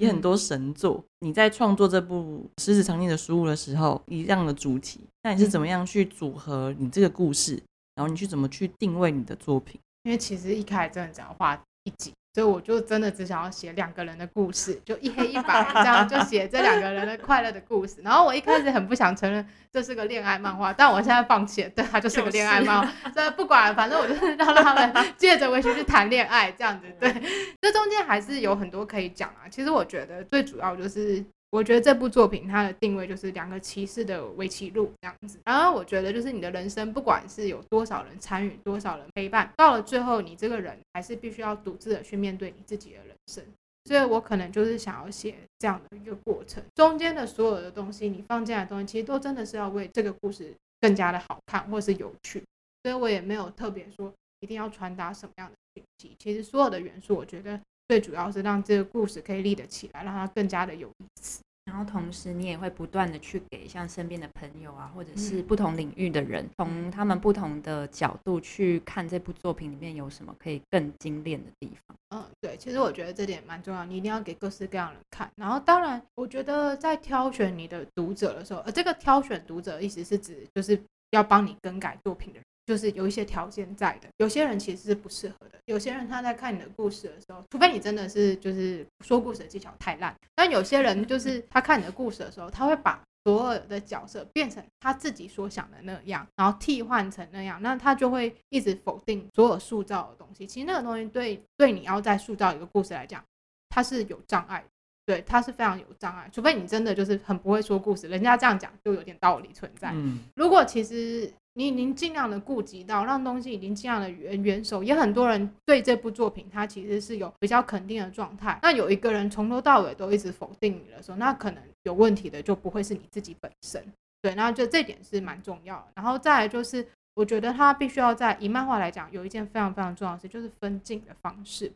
也很多神作。你在创作这部《狮子藏匿》的书的时候，一样的主题，那你是怎么样去组合你这个故事？然后你去怎么去定位你的作品？因为其实一开始真的只要画一集。所以我就真的只想要写两个人的故事，就一黑一白这样，就写这两个人的快乐的故事。然后我一开始很不想承认这是个恋爱漫画，但我现在放弃了，对，它就是个恋爱漫画。这不管，反正我就是让他们 借着围棋去谈恋爱这样子。对，这中间还是有很多可以讲啊。其实我觉得最主要就是。我觉得这部作品它的定位就是两个骑士的围棋路这样子。然后我觉得就是你的人生，不管是有多少人参与，多少人陪伴，到了最后，你这个人还是必须要独自的去面对你自己的人生。所以我可能就是想要写这样的一个过程，中间的所有的东西，你放进来的东西，其实都真的是要为这个故事更加的好看或是有趣。所以我也没有特别说一定要传达什么样的讯息。其实所有的元素，我觉得。最主要是让这个故事可以立得起来，让它更加的有意思。然后同时，你也会不断的去给像身边的朋友啊，或者是不同领域的人，从他们不同的角度去看这部作品里面有什么可以更精炼的地方。嗯，对，其实我觉得这点蛮重要，你一定要给各式各样的人看。然后，当然，我觉得在挑选你的读者的时候，呃，这个挑选读者意思是指就是要帮你更改作品的人。就是有一些条件在的，有些人其实是不适合的。有些人他在看你的故事的时候，除非你真的是就是说故事的技巧太烂，但有些人就是他看你的故事的时候，他会把所有的角色变成他自己所想的那样，然后替换成那样，那他就会一直否定所有塑造的东西。其实那个东西对对你要再塑造一个故事来讲，它是有障碍，对，它是非常有障碍。除非你真的就是很不会说故事，人家这样讲就有点道理存在。嗯，如果其实。你已经尽量的顾及到，让东西已经尽量的原原首，也很多人对这部作品，它其实是有比较肯定的状态。那有一个人从头到尾都一直否定你的时候，那可能有问题的就不会是你自己本身。对，那就这点是蛮重要的。然后再来就是，我觉得它必须要在以漫画来讲，有一件非常非常重要的事，就是分镜的方式。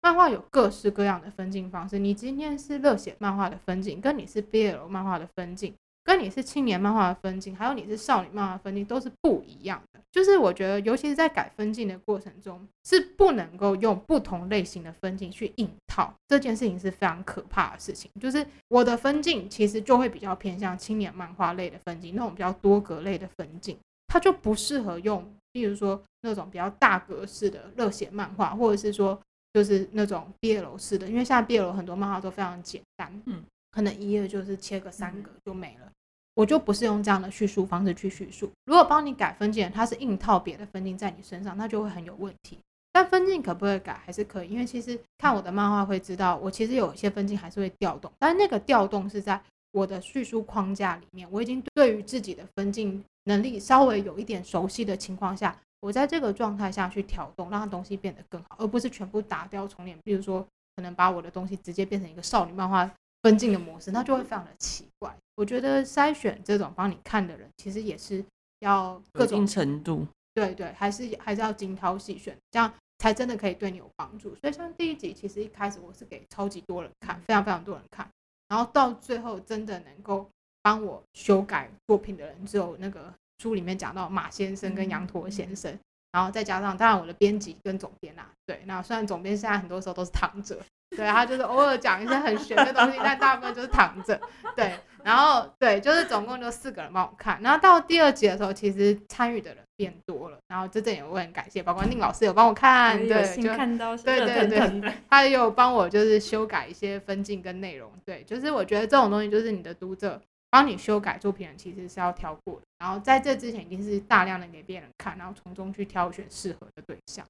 漫画有各式各样的分镜方式，你今天是热血漫画的分镜，跟你是 BL 漫画的分镜。跟你是青年漫画的分镜，还有你是少女漫画分镜，都是不一样的。就是我觉得，尤其是在改分镜的过程中，是不能够用不同类型的分镜去硬套。这件事情是非常可怕的事情。就是我的分镜其实就会比较偏向青年漫画类的分镜，那种比较多格类的分镜，它就不适合用，比如说那种比较大格式的热血漫画，或者是说就是那种 BL 式的，因为现在 BL 很多漫画都非常简单，嗯，可能一页就是切个三格就没了。我就不是用这样的叙述方式去叙述。如果帮你改分镜，它是硬套别的分镜在你身上，那就会很有问题。但分镜可不可以改？还是可以，因为其实看我的漫画会知道，我其实有一些分镜还是会调动，但那个调动是在我的叙述框架里面，我已经对于自己的分镜能力稍微有一点熟悉的情况下，我在这个状态下去调动，让东西变得更好，而不是全部打掉重练。比如说，可能把我的东西直接变成一个少女漫画。分镜的模式，那就会非常的奇怪。我觉得筛选这种帮你看的人，其实也是要各种程度，对对，还是还是要精挑细选，这样才真的可以对你有帮助。所以像第一集，其实一开始我是给超级多人看，非常非常多人看，然后到最后真的能够帮我修改作品的人，只有那个书里面讲到马先生跟羊驼先生，然后再加上当然我的编辑跟总编啦，对，那虽然总编现在很多时候都是躺着。对，他就是偶尔讲一些很玄的东西，但大部分就是躺着。对，然后对，就是总共就四个人帮我看。然后到第二集的时候，其实参与的人变多了。然后这点也会很感谢，包括宁老师有帮我看，对，就看到对对对，他也有帮我就是修改一些分镜跟内容。对，就是我觉得这种东西，就是你的读者帮你修改作品人，其实是要挑过的。然后在这之前，一定是大量的给别人看，然后从中去挑选适合的对象。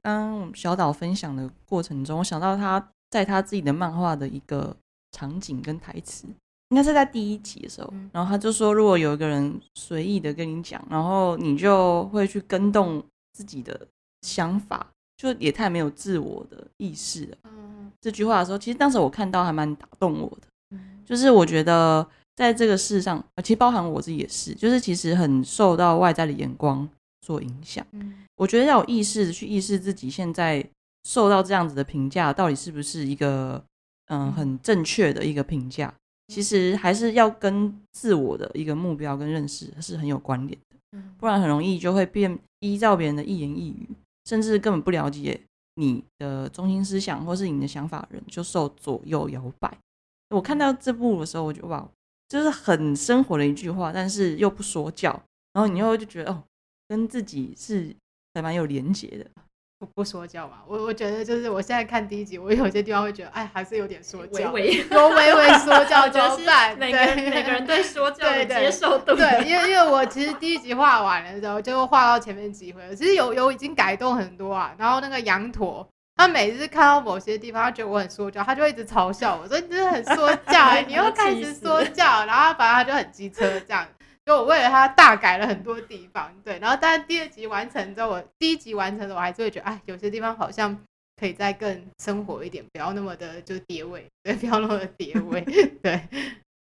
当小岛分享的过程中，我想到他。在他自己的漫画的一个场景跟台词，应该是在第一集的时候，然后他就说，如果有一个人随意的跟你讲，然后你就会去跟动自己的想法就也太没有自我的意识了。嗯这句话的时候，其实当时我看到还蛮打动我的，嗯。就是我觉得在这个世上，呃其实包含我自己也是，就是其实很受到外在的眼光所影响。嗯。我觉得要有意识的去意识自己现在受到这样子的评价，到底是不是一个嗯嗯很正确的一个评价。其实还是要跟自我的一个目标跟认识是很有关联的，嗯不然很容易就会变依照别人的一言一语，甚至根本不了解你的中心思想或是你的想法的人，就受左右摇摆。我看到这部的时候，我就哇，就是很生活的一句话，但是又不说教，然后你又就觉得哦，跟自己是还蛮有连结的。不不说教嘛，我我觉得就是我现在看第一集，我有些地方会觉得，哎，还是有点说教，微微有 微微说教怎 我觉得是么办？每个每个人对说教的接受度。对，因为因为我其实第一集画完了之后，就画到前面几回了，其实有有已经改动很多啊。然后那个羊驼，他每次看到某些地方，他觉得我很说教，他就会一直嘲笑我说你真的很说教哎、你又开始说教，然后反正他就很机车这样。就我为了他大改了很多地方，对，然后但是第二集完成之后，我第一集完成的，我还是会觉得，哎，有些地方好像可以再更生活一点，不要那么的就是叠位，对，不要那么的叠位，对，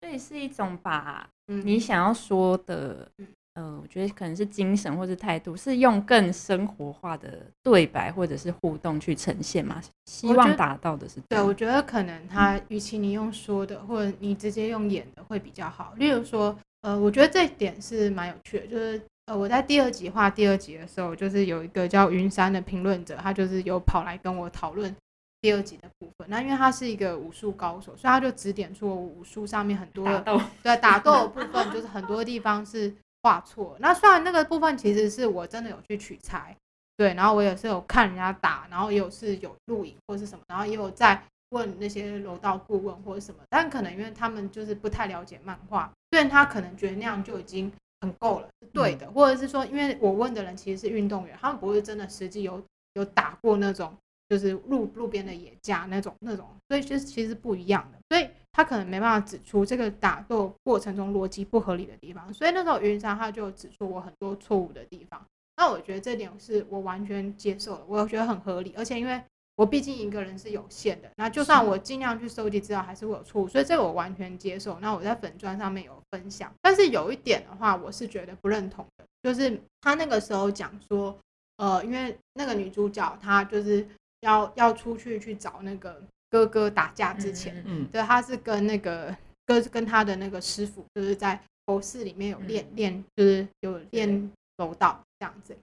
所以是一种把嗯，你想要说的嗯，呃，我觉得可能是精神或是态度，是用更生活化的对白或者是互动去呈现嘛？希望达到的是对，我觉得可能他与其你用说的，或者你直接用演的会比较好。例如说，呃，我觉得这一点是蛮有趣的，就是呃，我在第二集画第二集的时候，就是有一个叫云山的评论者，他就是有跑来跟我讨论第二集的部分。那因为他是一个武术高手，所以他就指点出我武术上面很多打斗，对打斗的部分，就是很多地方是画错。那虽然那个部分其实是我真的有去取材，对，然后我也是有看人家打，然后也有是有录影或是什么，然后也有在问那些柔道顾问或者什么，但可能因为他们就是不太了解漫画，虽然他可能觉得那样就已经很够了，是对的，或者是说，因为我问的人其实是运动员，他们不是真的实际有有打过那种就是路路边的野架那种那种，所以就是其实不一样的，所以他可能没办法指出这个打斗过程中逻辑不合理的地方，所以那时候云山他就指出我很多错误的地方，那我觉得这点是我完全接受的，我觉得很合理，而且因为我毕竟一个人是有限的，那就算我尽量去收集资料，还是会有错误，所以这个我完全接受。那我在粉砖上面有分享，但是有一点的话，我是觉得不认同的，就是他那个时候讲说，呃，因为那个女主角她就是要要出去去找那个哥哥打架之前，嗯对，他是跟那个哥跟他的那个师傅，就是在佛寺里面有练嗯练，就是有练柔道这样子。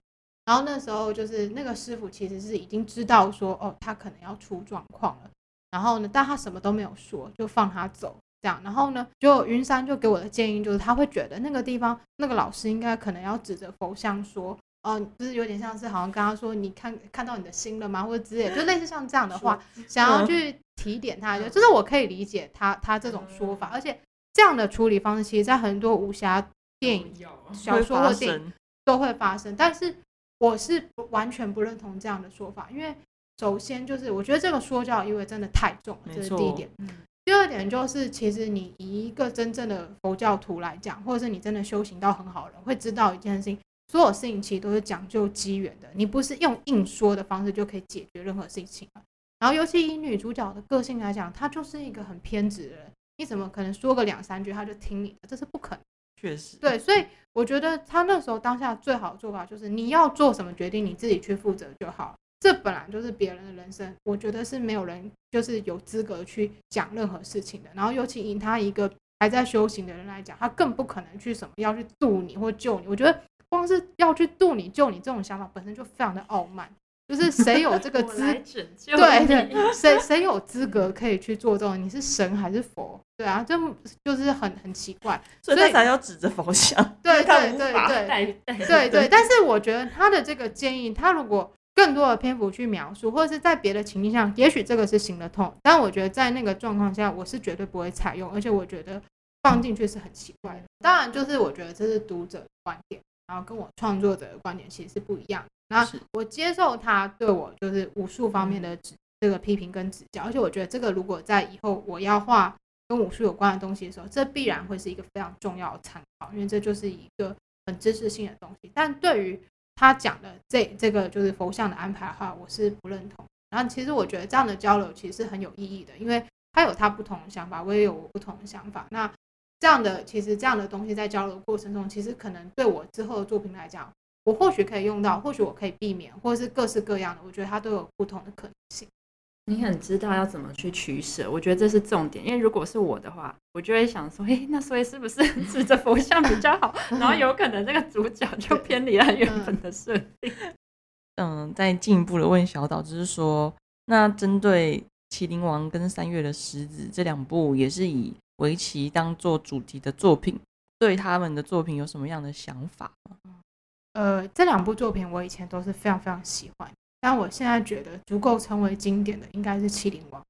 然后那时候就是那个师傅其实是已经知道说，哦，他可能要出状况了。然后呢，但他什么都没有说，就放他走这样。然后呢，就云山就给我的建议就是，他会觉得那个地方那个老师应该可能要指着佛像说，哦、就是有点像是好像跟他说，你看看到你的心了吗，或者之类，就类似像这样的话，想要嗯。去提点他，就就是我可以理解他他这种说法，而且这样的处理方式，其实在很多武侠电影、小说或电影都会发生，但是我是完全不认同这样的说法，因为首先就是我觉得这个说教意味真的太重了，没这是第一错点。嗯。第二点就是，其实你以一个真正的佛教徒来讲，或者是你真的修行到很好的人，会知道一件事情，所有事情其实都是讲究机缘的，你不是用硬说的方式就可以解决任何事情了。然后，尤其以女主角的个性来讲，她就是一个很偏执的人，你怎么可能说个两三句她就听你的？这是不可能。确实对，所以我觉得她那时候当下最好的做法就是你要做什么决定，你自己去负责就好。这本来就是别人的人生，我觉得是没有人就是有资格去讲任何事情的。然后，尤其以她一个还在修行的人来讲，他更不可能去什么要去渡你或救你。我觉得光是要去渡你、救你这种想法本身就非常的傲慢，就是谁有这个 资来拯救对对，谁谁有资格可以去做这种？你是神还是佛？对啊，这就是很很奇怪。所以所以他才要指着佛像，对他对对对对对，但是我觉得他的这个建议，他如果更多的篇幅去描述，或者是在别的情境下，也许这个是行得通。但我觉得在那个状况下，我是绝对不会采用，而且我觉得放进去是很奇怪的。当然，就是我觉得这是读者的观点，然后跟我创作者的观点其实是不一样的。然后是我接受他对我就是武术方面的指这个批评跟指教，而且我觉得这个如果在以后我要画跟武术有关的东西的时候，这必然会是一个非常重要的参考，因为这就是一个很知识性的东西。但对于他讲的这这个就是佛像的安排的话，我是不认同。然后其实我觉得这样的交流其实是很有意义的，因为他有他不同的想法，我也有我不同的想法。那这样的其实这样的东西在交流过程中，其实可能对我之后的作品来讲，我或许可以用到，或许我可以避免，或者是各式各样的，我觉得它都有不同的可能性。你很知道要怎么去取舍，我觉得这是重点。因为如果是我的话，我就会想说，哎，那所以是不是 指着佛像比较好？然后有可能这个主角 就偏离了原本的设定。嗯，再进一步的问小岛，就是说，那针对《麒麟王》跟《三月的狮子》这两部，也是以围棋当做主题的作品，对他们的作品有什么样的想法吗？呃，这两部作品我以前都是非常非常喜欢。但我现在觉得足够成为经典的应该是《麒麟王》。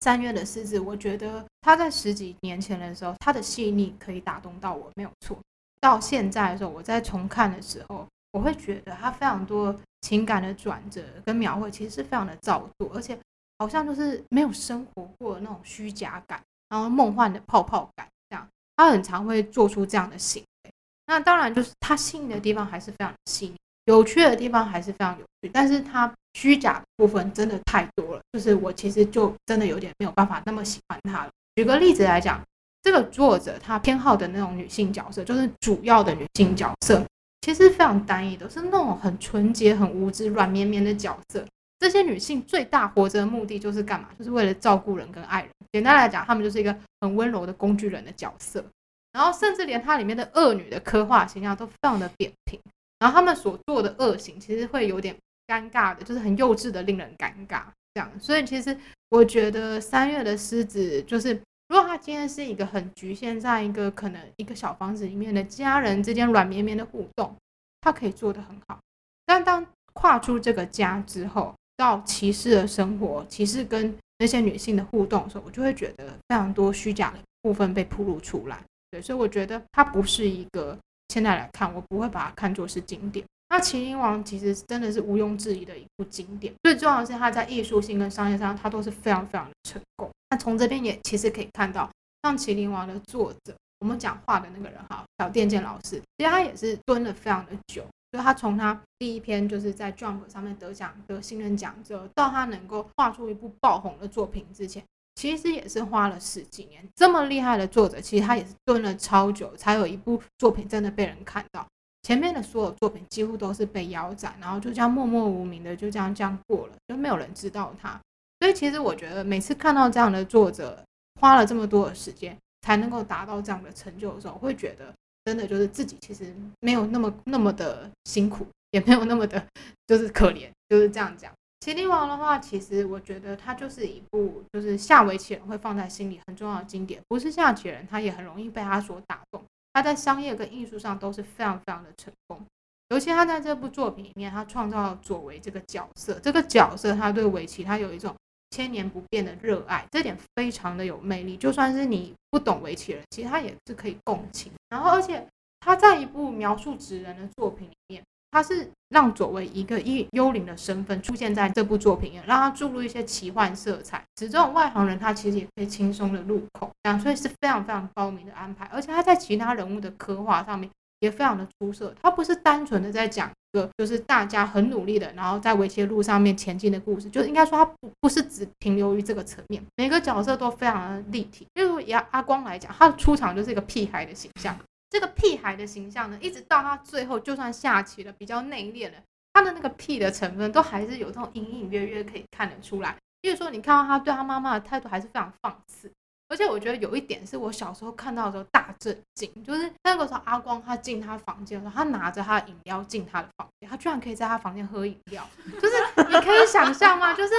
三月的狮子，我觉得他在十几年前的时候，他的细腻可以打动到我，没有错。到现在的时候，我在重看的时候，我会觉得他非常多情感的转折跟描绘，其实是非常的造作，而且好像就是没有生活过的那种虚假感，然后梦幻的泡泡感这样。他很常会做出这样的行为。那当然，就是他细腻的地方还是非常细腻。有趣的地方还是非常有趣，但是他虚假的部分真的太多了，就是我其实就真的有点没有办法那么喜欢他了。举个例子来讲，这个作者他偏好的那种女性角色，就是主要的女性角色，其实非常单一的，是那种很纯洁、很无知、软绵绵的角色。这些女性最大活着的目的就是干嘛？就是为了照顾人跟爱人。简单来讲，他们就是一个很温柔的工具人的角色。然后，甚至连它里面的恶女的刻画形象都非常的扁平。然后他们所做的恶行，其实会有点尴尬的，就是很幼稚的，令人尴尬这样。所以其实我觉得三月的狮子，就是如果他今天是一个很局限在一个可能一个小房子里面的家人之间软绵绵的互动，他可以做得很好。但当跨出这个家之后，到骑士的生活，骑士跟那些女性的互动的时候，我就会觉得非常多虚假的部分被铺露出来。对，所以我觉得它不是一个。现在来看，我不会把它看作是经典。那《麒麟王》其实真的是毋庸置疑的一部经典。最重要的是，它在艺术性跟商业上，它都是非常非常的成功。那从这边也其实可以看到，像《麒麟王》的作者，我们讲话的那个人哈，小电剑老师，其实他也是蹲了非常的久。就他从他第一篇就是在 Jump 上面得奖得新人奖之后，到他能够画出一部爆红的作品之前。其实也是花了十几年，这么厉害的作者，其实他也是蹲了超久，才有一部作品真的被人看到。前面的所有作品几乎都是被腰斩，然后就这样默默无名的就这样这样过了，就没有人知道他。所以其实我觉得每次看到这样的作者花了这么多的时间才能够达到这样的成就的时候，会觉得真的就是自己其实没有那么那么的辛苦，也没有那么的就是可怜，就是这样讲。《麒麟王》的话，其实我觉得它就是一部，就是下围棋人会放在心里很重要的经典。不是下棋人，他也很容易被他所打动。他在商业跟艺术上都是非常非常的成功。尤其他在这部作品里面，他创造了左为这个角色，这个角色他对围棋他有一种千年不变的热爱，这点非常的有魅力。就算是你不懂围棋人，其实他也是可以共情。然后，而且他在一部描述纸人的作品里面。他是让左为一个一幽灵的身份出现在这部作品，让他注入一些奇幻色彩，使这种外行人他其实也可以轻松的入口，这样所以是非常非常高明的安排。而且他在其他人物的刻画上面也非常的出色，他不是单纯的在讲一个就是大家很努力的，然后在围棋路上面前进的故事，就是应该说他不不是只停留于这个层面，每个角色都非常的立体。例如以阿光来讲，他的出场就是一个屁孩的形象。这个屁孩的形象呢，一直到他最后，就算下棋了，比较内敛了，他的那个屁的成分都还是有这种隐隐约约可以看得出来。比如说，你看到他对他妈妈的态度还是非常放肆。而且我觉得有一点是我小时候看到的时候大震惊，就是那个时候阿光他进他房间的时候，他拿着他的饮料进他的房间，他居然可以在他房间喝饮料，就是你可以想象吗？就是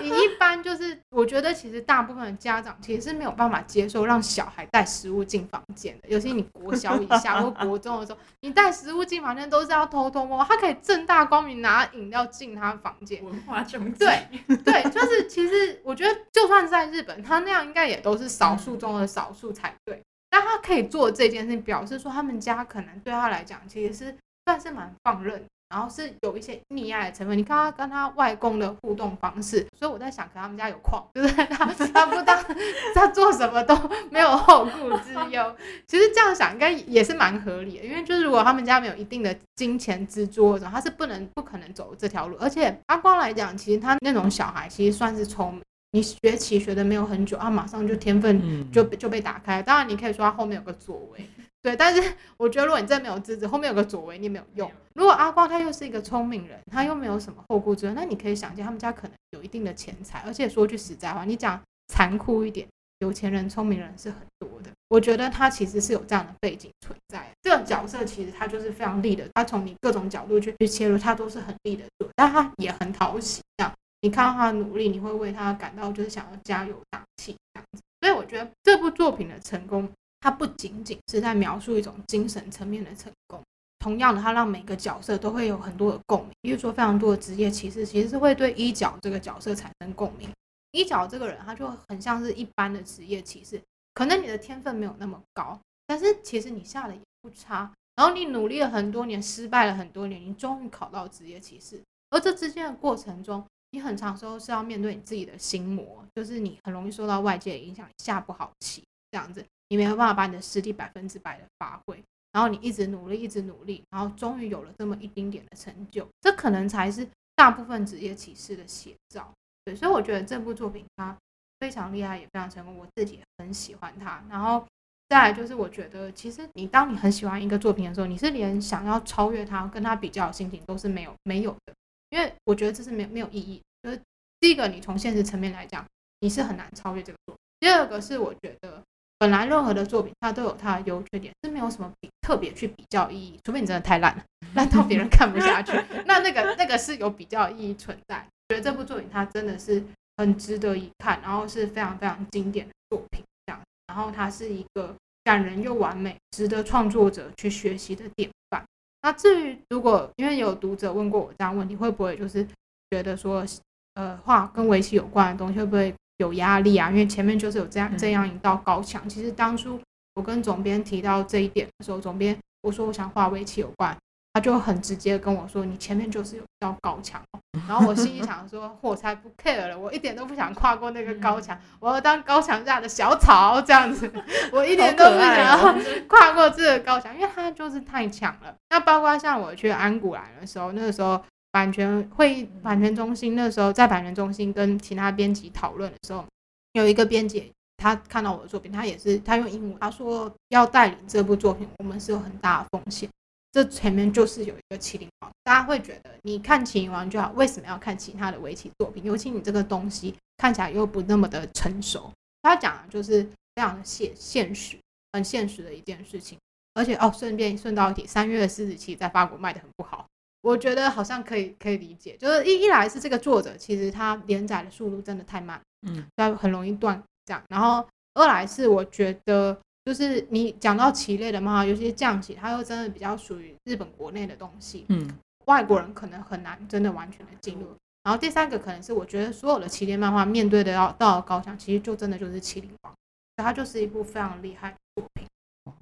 你一般就是我觉得其实大部分的家长其实是没有办法接受让小孩带食物进房间的，尤其你国小以下或国中的时候，你带食物进房间都是要偷偷摸，他可以正大光明拿饮料进他房间，文化中对对，就是其实我觉得就算在日本，他那样应该也都是。少数中的少数才对，但他可以做这件事，表示说他们家可能对他来讲其实是算是蛮放任，然后是有一些溺爱的成分。你看他跟他外公的互动方式，所以我在想，可能他们家有矿，就是他 他不当他做什么都 没有后顾之忧。其实这样想应该也是蛮合理的，因为就是如果他们家没有一定的金钱支柱，他是不能不可能走这条路。而且阿光来讲，其实他那种小孩其实算是聪明。你学棋学的没有很久啊，马上就天分就就被打开。当然，你可以说他后面有个左为，对。但是我觉得，如果你真的没有资质，后面有个左为，你没有用。如果阿光他又是一个聪明人，他又没有什么后顾之忧，那你可以想见他们家可能有一定的钱财。而且说句实在话，你讲残酷一点，有钱人、聪明人是很多的。我觉得他其实是有这样的背景存在。这个角色其实他就是非常利的，他从你各种角度去去切入，他都是很利的做，但他也很讨喜，这样。你看到他的努力，你会为他感到就是想要加油打气这样子。所以我觉得这部作品的成功，它不仅仅是在描述一种精神层面的成功，同样的，它让每个角色都会有很多的共鸣。比如说，非常多的职业歧视其实是会对一角这个角色产生共鸣。一角这个人，他就很像是一般的职业歧视，可能你的天分没有那么高，但是其实你下的也不差。然后你努力了很多年，失败了很多年，你终于考到职业歧视，而这之间的过程中。你很长时候是要面对你自己的心魔，就是你很容易受到外界的影响，下不好棋这样子，你没有办法把你的实力百分之百的发挥，然后你一直努力，一直努力，然后终于有了这么一丁点的成就，这可能才是大部分职业棋士的写照。对，所以我觉得这部作品它非常厉害，也非常成功，我自己很喜欢它。然后再来就是，我觉得其实你当你很喜欢一个作品的时候，你是连想要超越它、跟它比较的心情都是没有没有的。因为我觉得这是没有没有意义。就是第一个，你从现实层面来讲，你是很难超越这个作品。第二个是，我觉得本来任何的作品它都有它的优缺点，是没有什么比特别去比较意义。除非你真的太烂了，烂到别人看不下去，那那个那个是有比较意义存在。觉得这部作品它真的是很值得一看，然后是非常非常经典的作品，这样。然后它是一个感人又完美，值得创作者去学习的典范。那至于如果因为有读者问过我这样问题，会不会就是觉得说，呃，画跟围棋有关的东西会不会有压力啊？因为前面就是有这样这样一道高墙。其实当初我跟总编提到这一点的时候，总编我说我想画围棋有关。他就很直接跟我说：“你前面就是有一道高墙。”然后我心里想说：“ 我才不 care 了，我一点都不想跨过那个高墙，我要当高墙下的小草这样子，我一点都不想要跨过这个高墙，因为它就是太强了。那包括像我去安古兰的时候，那个时候版权会版权中心那时候在版权中心跟其他编辑讨论的时候，有一个编辑他看到我的作品，他也是他用英文他说要带领这部作品，我们是有很大的风险。”这前面就是有一个麒麟王，大家会觉得你看麒麟王就好，为什么要看其他的围棋作品？尤其你这个东西看起来又不那么的成熟。他讲的就是非常的现现实，很现实的一件事情。而且哦，顺便顺道一提，三月的狮子棋在法国卖的很不好，我觉得好像可以可以理解。就是一一来是这个作者其实他连载的速度真的太慢，嗯，他很容易断这样。然后二来是我觉得。就是你讲到棋类的漫画，尤其是象棋，它又真的比较属于日本国内的东西，嗯，外国人可能很难真的完全的进入。然后第三个可能是，我觉得所有的棋类漫画面对的要到高墙，其实就真的就是《麒麟王》，它就是一部非常厉害的作品。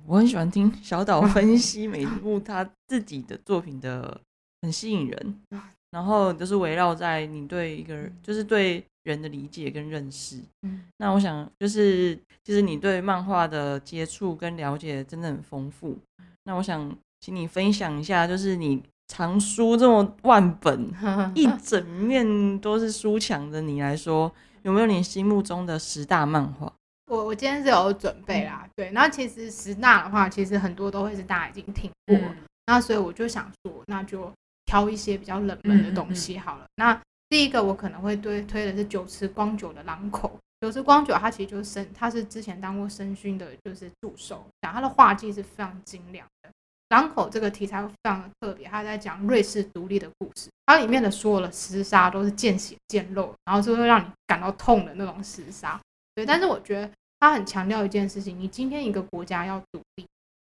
我很喜欢听小岛分析每一部他自己的作品的，很吸引人。然后就是围绕在你对一个人，就是对。人的理解跟认识，嗯，那我想就是，其实你对漫画的接触跟了解真的很丰富。那我想请你分享一下，就是你藏书这么万本，一整面都是书墙的你来说，有没有你心目中的十大漫画？我我今天是有准备啦，对。那其实十大的话，其实很多都会是大家已经听过，那所以我就想说，那就挑一些比较冷门的东西好了。那第一个我可能会推推的是九池光九的狼口。九池光九他其实就是生，他是之前当过生勋的，就是助手。讲他的画技是非常精良的。狼口这个题材非常的特别，他在讲瑞士独立的故事。它里面的所有的厮杀都是见血见肉，然后就会让你感到痛的那种厮杀。对，但是我觉得他很强调一件事情：你今天一个国家要独立，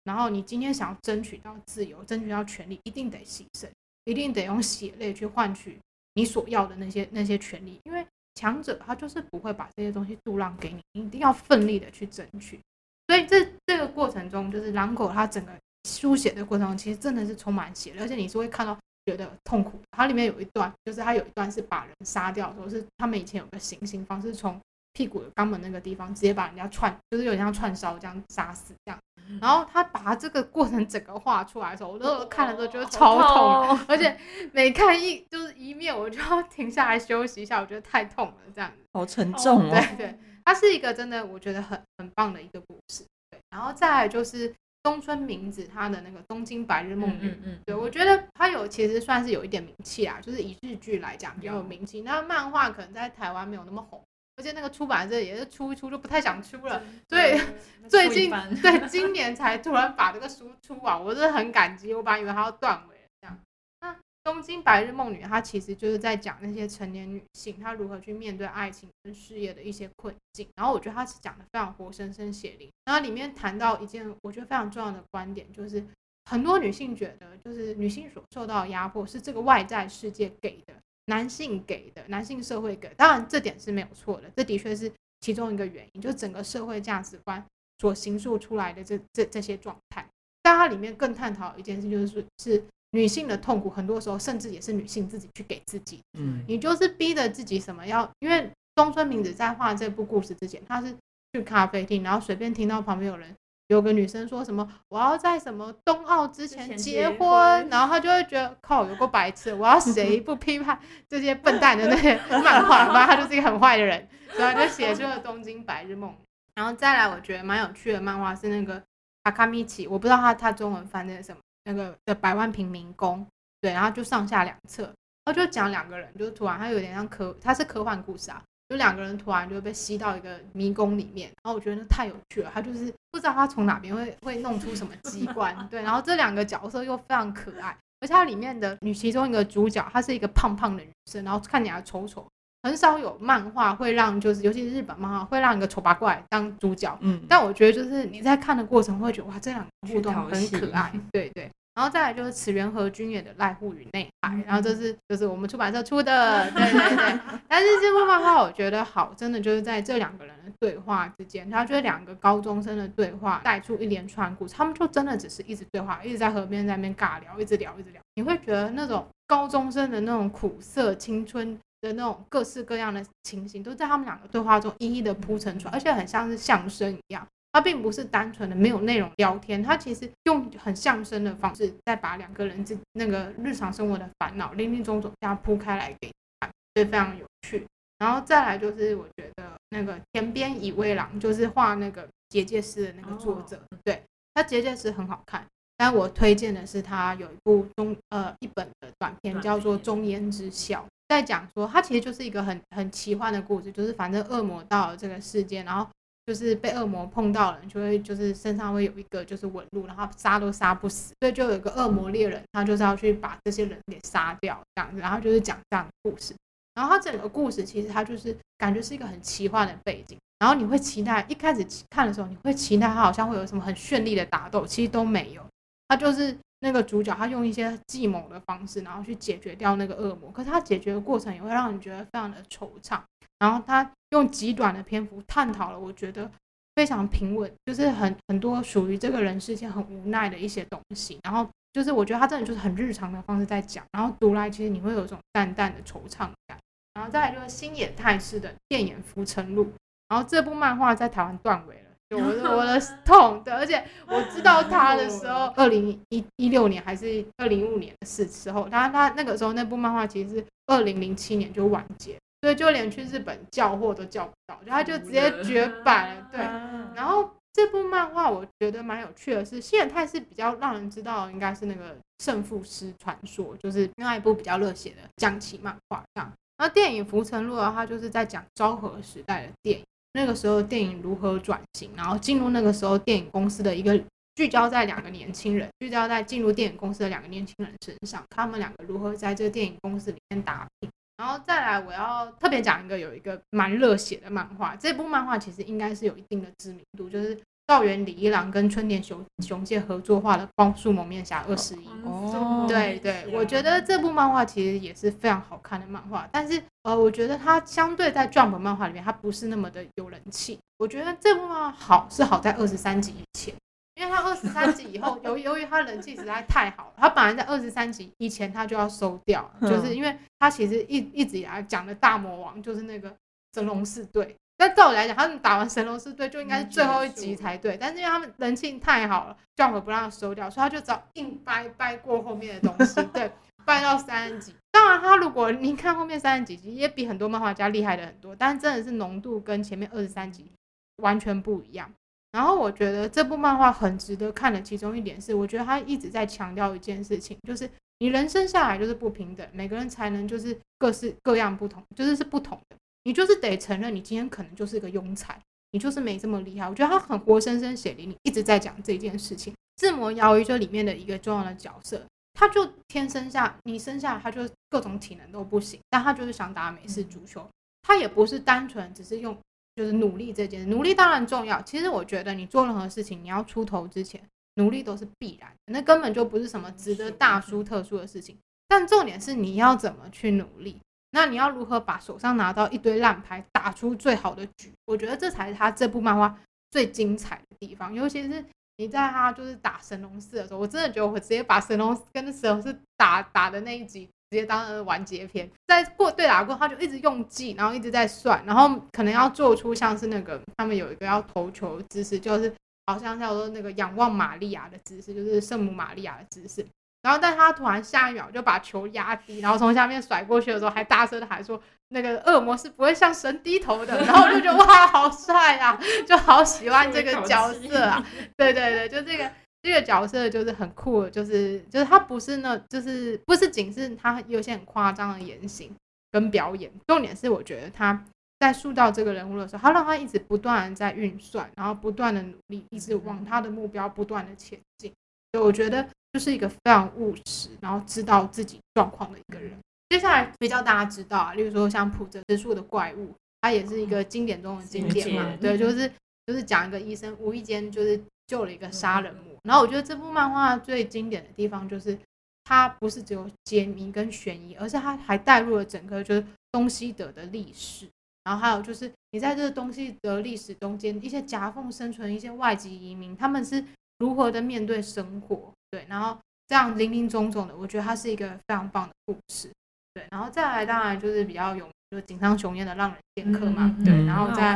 然后你今天想要争取到自由、争取到权利，一定得牺牲，一定得用血泪去换取。你所要的那些那些权利，因为强者他就是不会把这些东西度让给你，你一定要奋力的去争取。所以这这个过程中，就是狼狗它整个书写的过程中，其实真的是充满血泪，而且你是会看到觉得痛苦。它里面有一段，就是它有一段是把人杀掉的时候，是他们以前有个行刑方式，从屁股的肛门那个地方直接把人家串，就是有点像串烧这样杀死这样。然后他把这个过程整个画出来的时候，我都看了之后觉得超痛，哦而且每看一就是一面，我就要停下来休息一下，我觉得太痛了这样子。好沉重哦。对对，它是一个真的我觉得很很棒的一个故事。对，然后再来就是东村明子她的那个《东京白日梦女》嗯嗯对，我觉得他有其实算是有一点名气啦，就是以日剧来讲比较有名气。那漫画可能在台湾没有那么红，而且那个出版社也是出一出就不太想出了，所以 最近 对今年才突然把这个书出完，我真的很感激。我本来以为它要断尾了这样。那《东京白日梦女》它其实就是在讲那些成年女性她如何去面对爱情跟事业的一些困境。然后我觉得它是讲的非常活生生血淋。然后里面谈到一件我觉得非常重要的观点，就是很多女性觉得，就是女性所受到的压迫是这个外在世界给的，男性给的，男性社会给的。当然这点是没有错的，这的确是其中一个原因，就整个社会价值观所形塑出来的这这这些状态。但它里面更探讨一件事，就是是女性的痛苦，很多时候甚至也是女性自己去给自己。嗯，你就是逼着自己什么要，因为东村明子在画这部故事之前，她是去咖啡厅，然后随便听到旁边有人有个女生说什么我要在什么冬奥之前前结结婚，婚。然后她就会觉得靠有个白痴，我要谁不批判这些笨蛋的那些 漫画，不然她就是一个很坏的人，然后就写出了《东京白日梦》。然后再来，我觉得蛮有趣的漫画是那个阿卡米奇，我不知道他他中文翻的什么，那个的百万平民工，对，然后就上下两册，然后就讲两个人，就突然他有点像科，他是科幻故事啊，就两个人突然就被吸到一个迷宫里面，然后我觉得那太有趣了，他就是不知道他从哪边会会弄出什么机关，对，然后这两个角色又非常可爱，而且它里面的女其中一个主角，她是一个胖胖的女生，然后看起来丑丑。很少有漫画会让，就是尤其是日本漫画会让一个丑八怪当主角，嗯，但我觉得就是你在看的过程会觉得哇，这两个互动很可爱，对对。然后再来就是池原和君演的濑户与内海，然后这是就是我们出版社出的，对对对。但是这部漫画我觉得好，真的就是在这两个人的对话之间，他就是两个高中生的对话，带出一连串故事，他们就真的只是一直对话，一直在河边在那边尬聊，一直聊一直聊，你会觉得那种高中生的那种苦涩青春。的那种各式各样的情形，都在他们两个对话中一一的铺陈出来，而且很像是相声一样。它并不是单纯的没有内容聊天，它其实用很相声的方式，再把两个人之那个日常生活的烦恼林林总总这样铺开来给你看，所以非常有趣。然后再来就是我觉得那个田边乙未郎，就是画那个结界师的那个作者，对他结界师很好看。但我推荐的是他有一部中呃一本的短片，叫做《片中烟之笑》，在讲说它其实就是一个很很奇幻的故事，就是反正恶魔到了这个世界，然后就是被恶魔碰到了，就会就是身上会有一个就是纹路，然后杀都杀不死，所以就有一个恶魔猎人，他就是要去把这些人给杀掉这样子，然后就是讲这样的故事。然后他整个故事其实他就是感觉是一个很奇幻的背景，然后你会期待一开始看的时候，你会期待他好像会有什么很绚丽的打斗，其实都没有，他就是那个主角他用一些计谋的方式，然后去解决掉那个恶魔，可是他解决的过程也会让你觉得非常的惆怅。然后他用极短的篇幅探讨了，我觉得非常平稳，就是很很多属于这个人世间很无奈的一些东西。然后就是我觉得他真的就是很日常的方式在讲，然后读来其实你会有一种淡淡的惆怅感。然后再来就是星野泰式的电眼浮沉录，然后这部漫画在台湾断尾了。我的我的 痛的，而且我知道他的时候，二零一一六年还是二零一五年的事时候，他他那个时候那部漫画其实是二零零七年就完结，所以就连去日本叫货都叫不到，就他就直接绝版了。对，然后这部漫画我觉得蛮有趣的是，新野泰是比较让人知道应该是那个胜负师传说，就是另外一部比较热血的将棋漫画这样。然后电影《浮沉录》的话，就是在讲昭和时代的电影。那个时候电影如何转型，然后进入那个时候电影公司的一个聚焦在两个年轻人，聚焦在进入电影公司的两个年轻人身上，他们两个如何在这个电影公司里面打拼。然后再来，我要特别讲一个有一个蛮热血的漫画，这部漫画其实应该是有一定的知名度，就是道元李一郎跟春田雄雄介合作画的《光速蒙面侠二十一》。哦对对，我觉得这部漫画其实也是非常好看的漫画，但是呃，我觉得它相对在 Jump 漫画里面，它不是那么的有人气。我觉得这部漫画好是好在二十三集以前，因为他二十三集以后，由由于他人气实在太好了，他本来在二十三集以前他就要收掉，就是因为他其实一一直以来讲的大魔王就是那个神龙四队。但照理来讲，他们打完神龙四队就应该是最后一集才对，但是因为他们人气太好了，Jump 不让他收掉，所以他就只好硬掰掰过后面的东西，对，掰到三十集。当然，他如果你看后面三十几集，也比很多漫画家厉害的很多，但是真的是浓度跟前面二十三集完全不一样。然后我觉得这部漫画很值得看的其中一点是，我觉得他一直在强调一件事情，就是你人生下来就是不平等，每个人才能就是各式各样不同，就是是不同的。你就是得承认，你今天可能就是个庸才，你就是没这么厉害。我觉得他很活生生写淋淋，一直在讲这件事情。自魔瑶鱼就里面的一个重要的角色，他就天生下，你生下他就各种体能都不行，但他就是想打美式足球。他也不是单纯只是用就是努力这件事，努力当然重要。其实我觉得你做任何事情，你要出头之前，努力都是必然，那根本就不是什么值得大书特书的事情。但重点是你要怎么去努力。那你要如何把手上拿到一堆烂牌，打出最好的局？我觉得这才是他这部漫画最精彩的地方。尤其是你在他就是打神龙四的时候，我真的觉得我直接把神龙跟神龙四打打的那一集直直接当完结篇。在过对打过，他就一直用计，然后一直在算，然后可能要做出像是那个他们有一个要投球姿势，就是好像叫做那个仰望玛利亚的姿势，就是圣母玛利亚的姿势。然后，但他突然下一秒就把球压低，然后从下面甩过去的时候，还大声的喊说：“那个恶魔是不会向神低头的。”然后我就觉得哇，好帅啊，就好喜欢这个角色啊！对对对，就这个这个角色就是很酷，就是就是他不是那，就是不是仅是他有些很夸张的言行跟表演，重点是我觉得他在塑造这个人物的时候，他让他一直不断的在运算，然后不断的努力，一直往他的目标不断的前进。所以我觉得。就是一个非常务实，然后知道自己状况的一个人。接下来比较大家知道啊，例如说像普泽之树的怪物，它也是一个经典中的经典嘛。对，就是就是讲一个医生无意间就是救了一个杀人魔。然后我觉得这部漫画最经典的地方就是，它不是只有解谜跟悬疑，而是它还带入了整个就是东西德的历史。然后还有就是你在这个东西德历史中间，一些夹缝生存一些外籍移民，他们是如何的面对生活。对，然后这样林林总总的，我觉得它是一个非常棒的故事。对，然后再来当然就是比较有名，就井上雄彦的《浪人剑客》嘛。对，然后再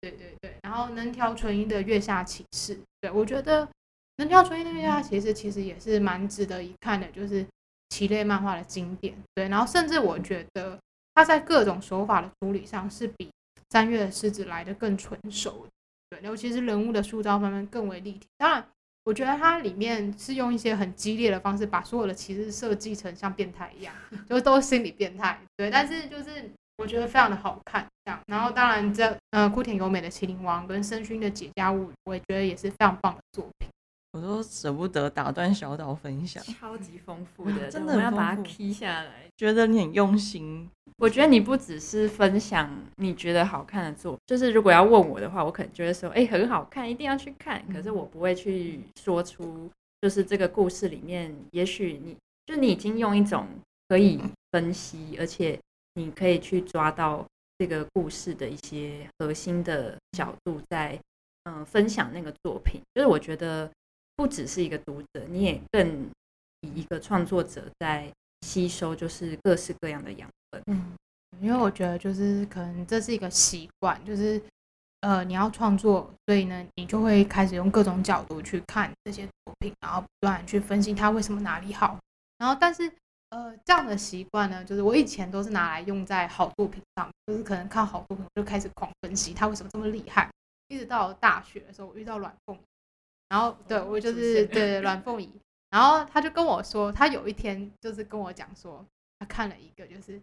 对对对，然后能条纯一的《月下骑士》。对，我觉得能条纯一的《月下骑士》其实也是蛮值得一看的，就是棋类漫画的经典。对，然后甚至我觉得他在各种手法的处理上是比三月的狮子来的更纯熟。对，尤其是人物的塑造方面更为立体。当然。我觉得它里面是用一些很激烈的方式，把所有的骑士设计成像变态一样，就都心理变态。对，但是就是我觉得非常的好看。然后当然这呃枯田优美的《麒麟王》跟深勋的《解家物语》，我也觉得也是非常棒的作品。我都舍不得打断小岛分享，超级丰富的，真的我要把它 key 下来。觉得你很用心。我觉得你不只是分享你觉得好看的作，就是如果要问我的话，我可能就会说，哎，很好看，一定要去看。可是我不会去说出，就是这个故事里面，也许你就你已经用一种可以分析，而且你可以去抓到这个故事的一些核心的角度，在嗯分享那个作品。就是我觉得不只是一个读者，你也更以一个创作者在吸收，就是各式各样的养分。嗯，因为我觉得就是可能这是一个习惯，就是呃你要创作，所以呢你就会开始用各种角度去看这些作品，然后不断去分析它为什么哪里好。然后但是呃这样的习惯呢，就是我以前都是拿来用在好作品上，就是可能看好作品我就开始狂分析它为什么这么厉害。一直到大学的时候，我遇到阮凤，然后对我就是对阮凤仪，然后他就跟我说，他有一天就是跟我讲说，他看了一个就是。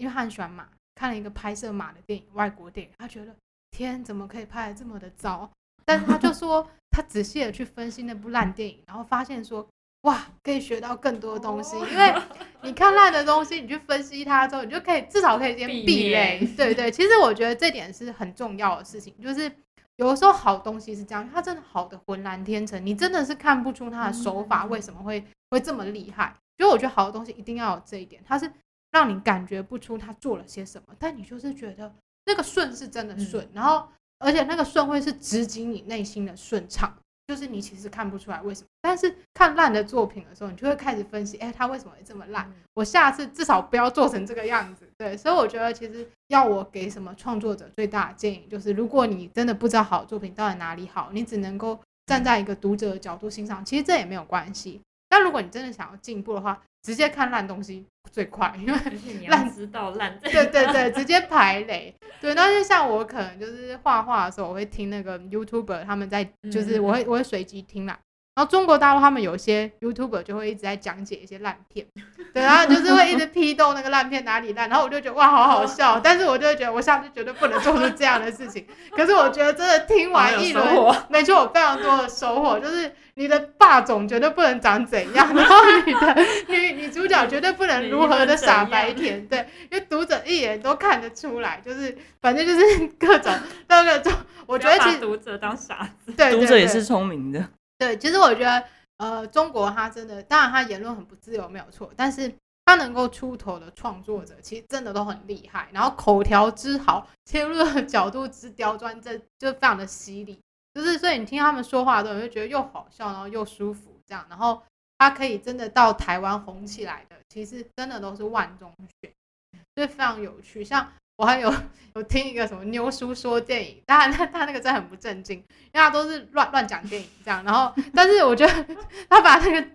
因为他很喜欢马，看了一个拍摄马的电影，外国电影，他觉得天怎么可以拍的这么的糟？但是他就说他仔细的去分析那部烂电影，然后发现说哇，可以学到更多东西。因为你看烂的东西，你去分析它之后，你就可以至少可以先避雷。对对，其实我觉得这点是很重要的事情，就是有的时候好东西是这样，它真的好的浑然天成，你真的是看不出它的手法为什么会会这么厉害。所以我觉得好的东西一定要有这一点，它是。让你感觉不出它做了些什么，但你就是觉得那个顺是真的顺，然后而且那个顺会是直击你内心的顺畅，就是你其实看不出来为什么，但是看烂的作品的时候，你就会开始分析，哎，他为什么会这么烂？我下次至少不要做成这个样子。对，所以我觉得其实要我给什么创作者最大的建议，就是如果你真的不知道好作品到底哪里好，你只能够站在一个读者的角度欣赏，其实这也没有关系。但如果你真的想要进步的话，直接看烂东西最快，因为 烂知道烂。对对对，直接排雷。对，那就像我可能就是画画的时候，我会听那个 YouTuber 他们在，就是我会我会随机听啦。然后中国大陆他们有些 YouTuber 就会一直在讲解一些烂片，对，然后就是会一直批斗那个烂片哪里烂，然后我就觉得哇好好笑，但是我就会觉得我下次绝对不能做出这样的事情。可是我觉得真的听完一轮，没错，我非常多的收获，就是你的霸总绝对不能长怎样，然后你的 女女主角绝对不能如何的傻白甜，对，因为读者一眼都看得出来，就是反正就是各种各种，我觉得其实读者当傻子，对，读者也是聪明的。对，其实我觉得，呃，中国他真的，当然他言论很不自由，没有错，但是他能够出头的创作者，其实真的都很厉害，然后口条之好，切入的角度之刁钻，这就非常的犀利，就是所以你听他们说话的时候，你就觉得又好笑，然后又舒服，这样，然后他可以真的到台湾红起来的，其实真的都是万中选，所以非常有趣，像。我还有 有听一个什么妞叔说电影，当然他他那个真的很不正经，因为他都是乱乱讲电影这样。然后，但是我觉得他把那个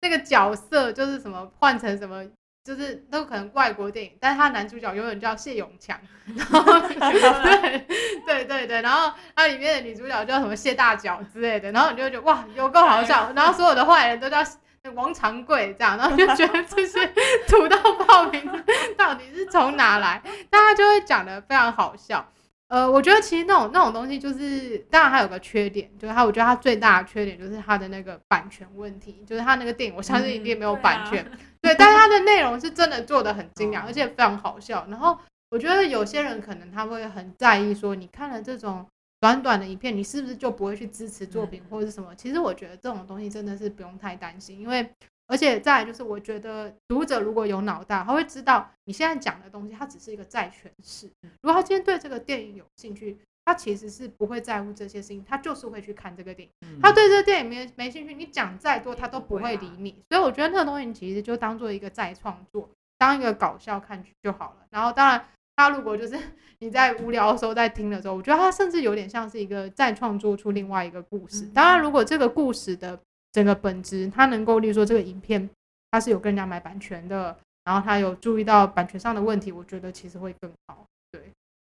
那个角色就是什么换成什么，就是都可能外国电影，但是他男主角永远叫谢永强。然后 对对对对，然后他里面的女主角叫什么谢大脚之类的，然后你就会觉得哇，有够好笑。然后所有的坏人都叫。王长贵这样，然后就觉得这些 土豆爆名字到底是从哪来？大家就会讲的非常好笑。呃，我觉得其实那种那种东西，就是当然还有个缺点，就是它我觉得它最大的缺点就是它的那个版权问题，就是它那个电影我相信一定没有版权。对，但是他的内容是真的做的很精良，而且非常好笑。然后我觉得有些人可能他会很在意说，你看了这种。短短的一片，你是不是就不会去支持作品或者是什么？其实我觉得这种东西真的是不用太担心，因为而且再就是，我觉得读者如果有脑袋，他会知道你现在讲的东西，它只是一个再诠释。如果他今天对这个电影有兴趣，他其实是不会在乎这些事情，他就是会去看这个电影。他对这个电影没没兴趣，你讲再多他都不会理你。所以我觉得那个东西其实就当做一个再创作，当一个搞笑看就好了。然后当然。他如果就是你在无聊的时候在听的时候，我觉得他甚至有点像是一个再创作出另外一个故事。当然，如果这个故事的整个本质，它能够，例如说这个影片它是有跟人家买版权的，然后他有注意到版权上的问题，我觉得其实会更好。对，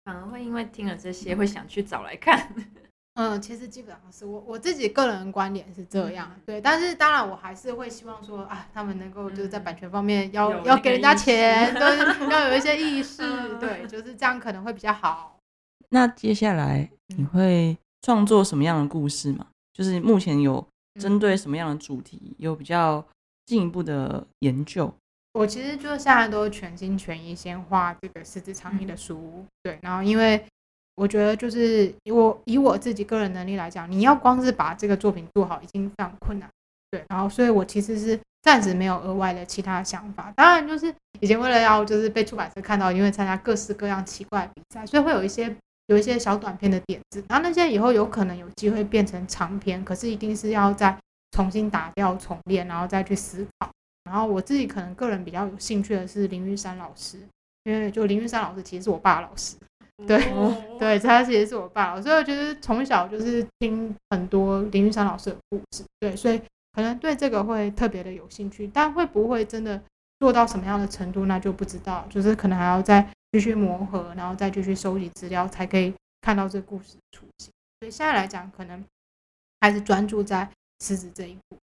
反而会因为听了这些会想去找来看。嗯，其实基本上是我我自己个人观点是这样，对，但是当然我还是会希望说啊，他们能够就是在版权方面要要给人家钱，对，要有一些意识，对，就是这样可能会比较好。那接下来你会创作什么样的故事吗？就是目前有针对什么样的主题有比较进一步的研究？我其实就现在都全心全意先画这个狮子长衣的书，对，然后因为。我觉得就是我以我自己个人能力来讲，你要光是把这个作品做好已经非常困难，对。然后，所以我其实是暂时没有额外的其他想法。当然，就是以前为了要就是被出版社看到，因为参加各式各样奇怪比赛，所以会有一些有一些小短片的点子。然后那些以后有可能有机会变成长篇，可是一定是要再重新打掉重练，然后再去思考。然后我自己可能个人比较有兴趣的是林玉山老师，因为就林玉山老师其实是我爸老师。对，对，他其实是我爸，所以我觉得从小就是听很多林玉山老师的故事，对，所以可能对这个会特别的有兴趣，但会不会真的做到什么样的程度，那就不知道，就是可能还要再继续磨合，然后再继续收集资料，才可以看到这个故事出现。所以现在来讲，可能还是专注在狮子这一步。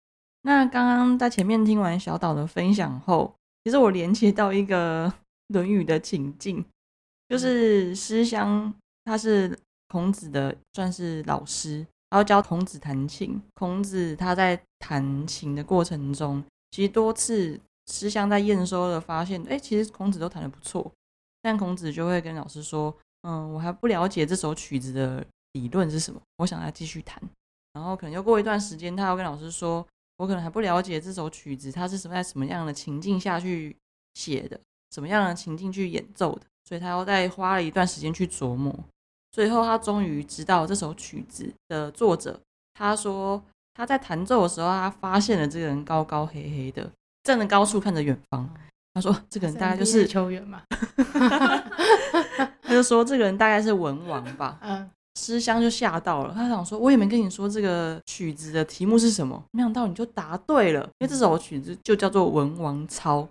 那刚刚在前面听完小岛的分享后，其实我连接到一个 《论语》的情境。就是诗香，他是孔子的算是老师，然后教孔子弹琴。孔子他在弹琴的过程中，其实多次诗香在验收的发现，哎，其实孔子都弹的不错。但孔子就会跟老师说，嗯，我还不了解这首曲子的理论是什么，我想再继续弹。然后可能又过一段时间，他要跟老师说，我可能还不了解这首曲子，它是什么在什么样的情境下去写的，什么样的情境去演奏的。所以他又再花了一段时间去琢磨，最后他终于知道这首曲子的作者。他说：“他在弹奏的时候，他发现了这个人高高黑黑的，站在高处看着远方。他说：“这个人大概就是球员嘛。”他就说：“这个人大概是文王吧。”嗯。诗香就吓到了，他想说：“我也没跟你说这个曲子的题目是什么，没想到你就答对了，因为这首曲子就叫做《文王操》。”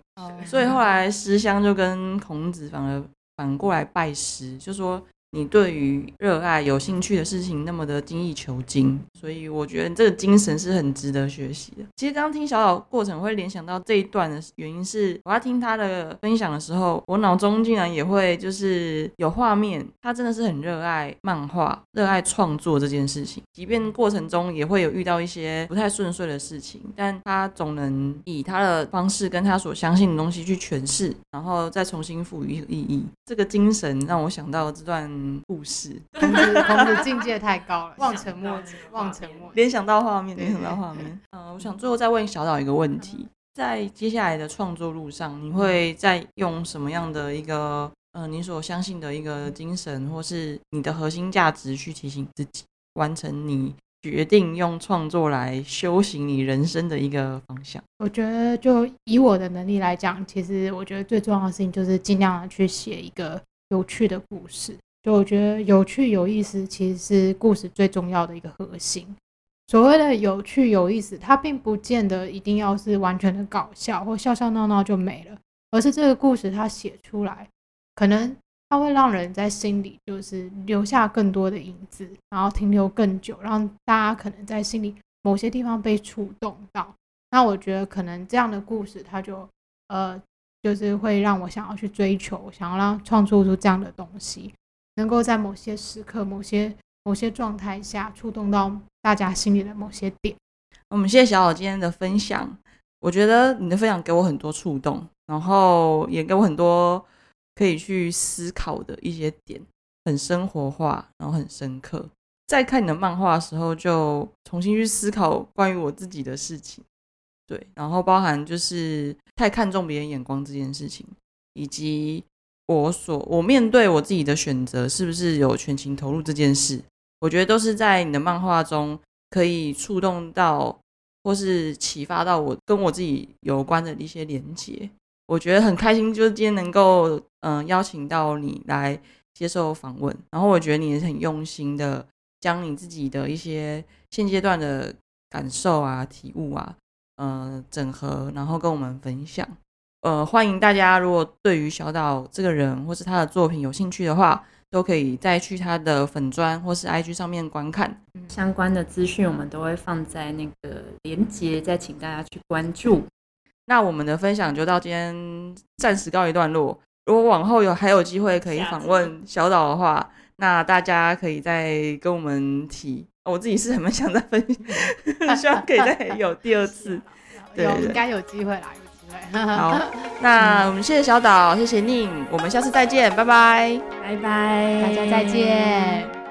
所以后来诗香就跟孔子反而反过来拜师，就说。你对于热爱、有兴趣的事情那么的精益求精，所以我觉得这个精神是很值得学习的。其实刚刚听小岛过程会联想到这一段的原因是，我要听他的分享的时候，我脑中竟然也会就是有画面。他真的是很热爱漫画、热爱创作这件事情，即便过程中也会有遇到一些不太顺遂的事情，但他总能以他的方式跟他所相信的东西去诠释，然后再重新赋予意义。这个精神让我想到这段。故事，孔子孔子境界太高了，望尘莫及，望尘莫联想到画面，联想到画面。嗯，我想最后再问小岛一个问题，在接下来的创作路上，你会再用什么样的一个，呃，你所相信的一个精神，或是你的核心价值去提醒自己，完成你决定用创作来修行你人生的一个方向？我觉得，就以我的能力来讲，其实我觉得最重要的事情就是尽量的去写一个有趣的故事。就我觉得有趣有意思，其实是故事最重要的一个核心。所谓的有趣有意思，它并不见得一定要是完全的搞笑或笑笑闹闹就没了，而是这个故事它写出来，可能它会让人在心里就是留下更多的影子，然后停留更久，让大家可能在心里某些地方被触动到。那我觉得可能这样的故事，它就呃，就是会让我想要去追求，想要让创作出这样的东西。能够在某些时刻、某些某些状态下触动到大家心里的某些点。我们谢谢小宝今天的分享，我觉得你的分享给我很多触动，然后也给我很多可以去思考的一些点，很生活化，然后很深刻。在看你的漫画的时候，就重新去思考关于我自己的事情，对，然后包含就是太看重别人眼光这件事情，以及。我所我面对我自己的选择，是不是有全情投入这件事？我觉得都是在你的漫画中可以触动到，或是启发到我跟我自己有关的一些连接。我觉得很开心，就是今天能够嗯邀请到你来接受访问。然后我觉得你也是很用心的，将你自己的一些现阶段的感受啊、体悟啊，呃整合，然后跟我们分享。呃，欢迎大家，如果对于小岛这个人或是他的作品有兴趣的话，都可以再去他的粉砖或是 IG 上面观看相关的资讯，我们都会放在那个连接，再请大家去关注。那我们的分享就到今天暂时告一段落。如果往后有还有机会可以访问小岛的话，那大家可以再跟我们提。我自己是很 想再分享，希望可以再有第二次，有应该有机会来。好，那我们谢谢小岛，谢谢宁，我们下次再见，拜拜，拜拜，大家再见。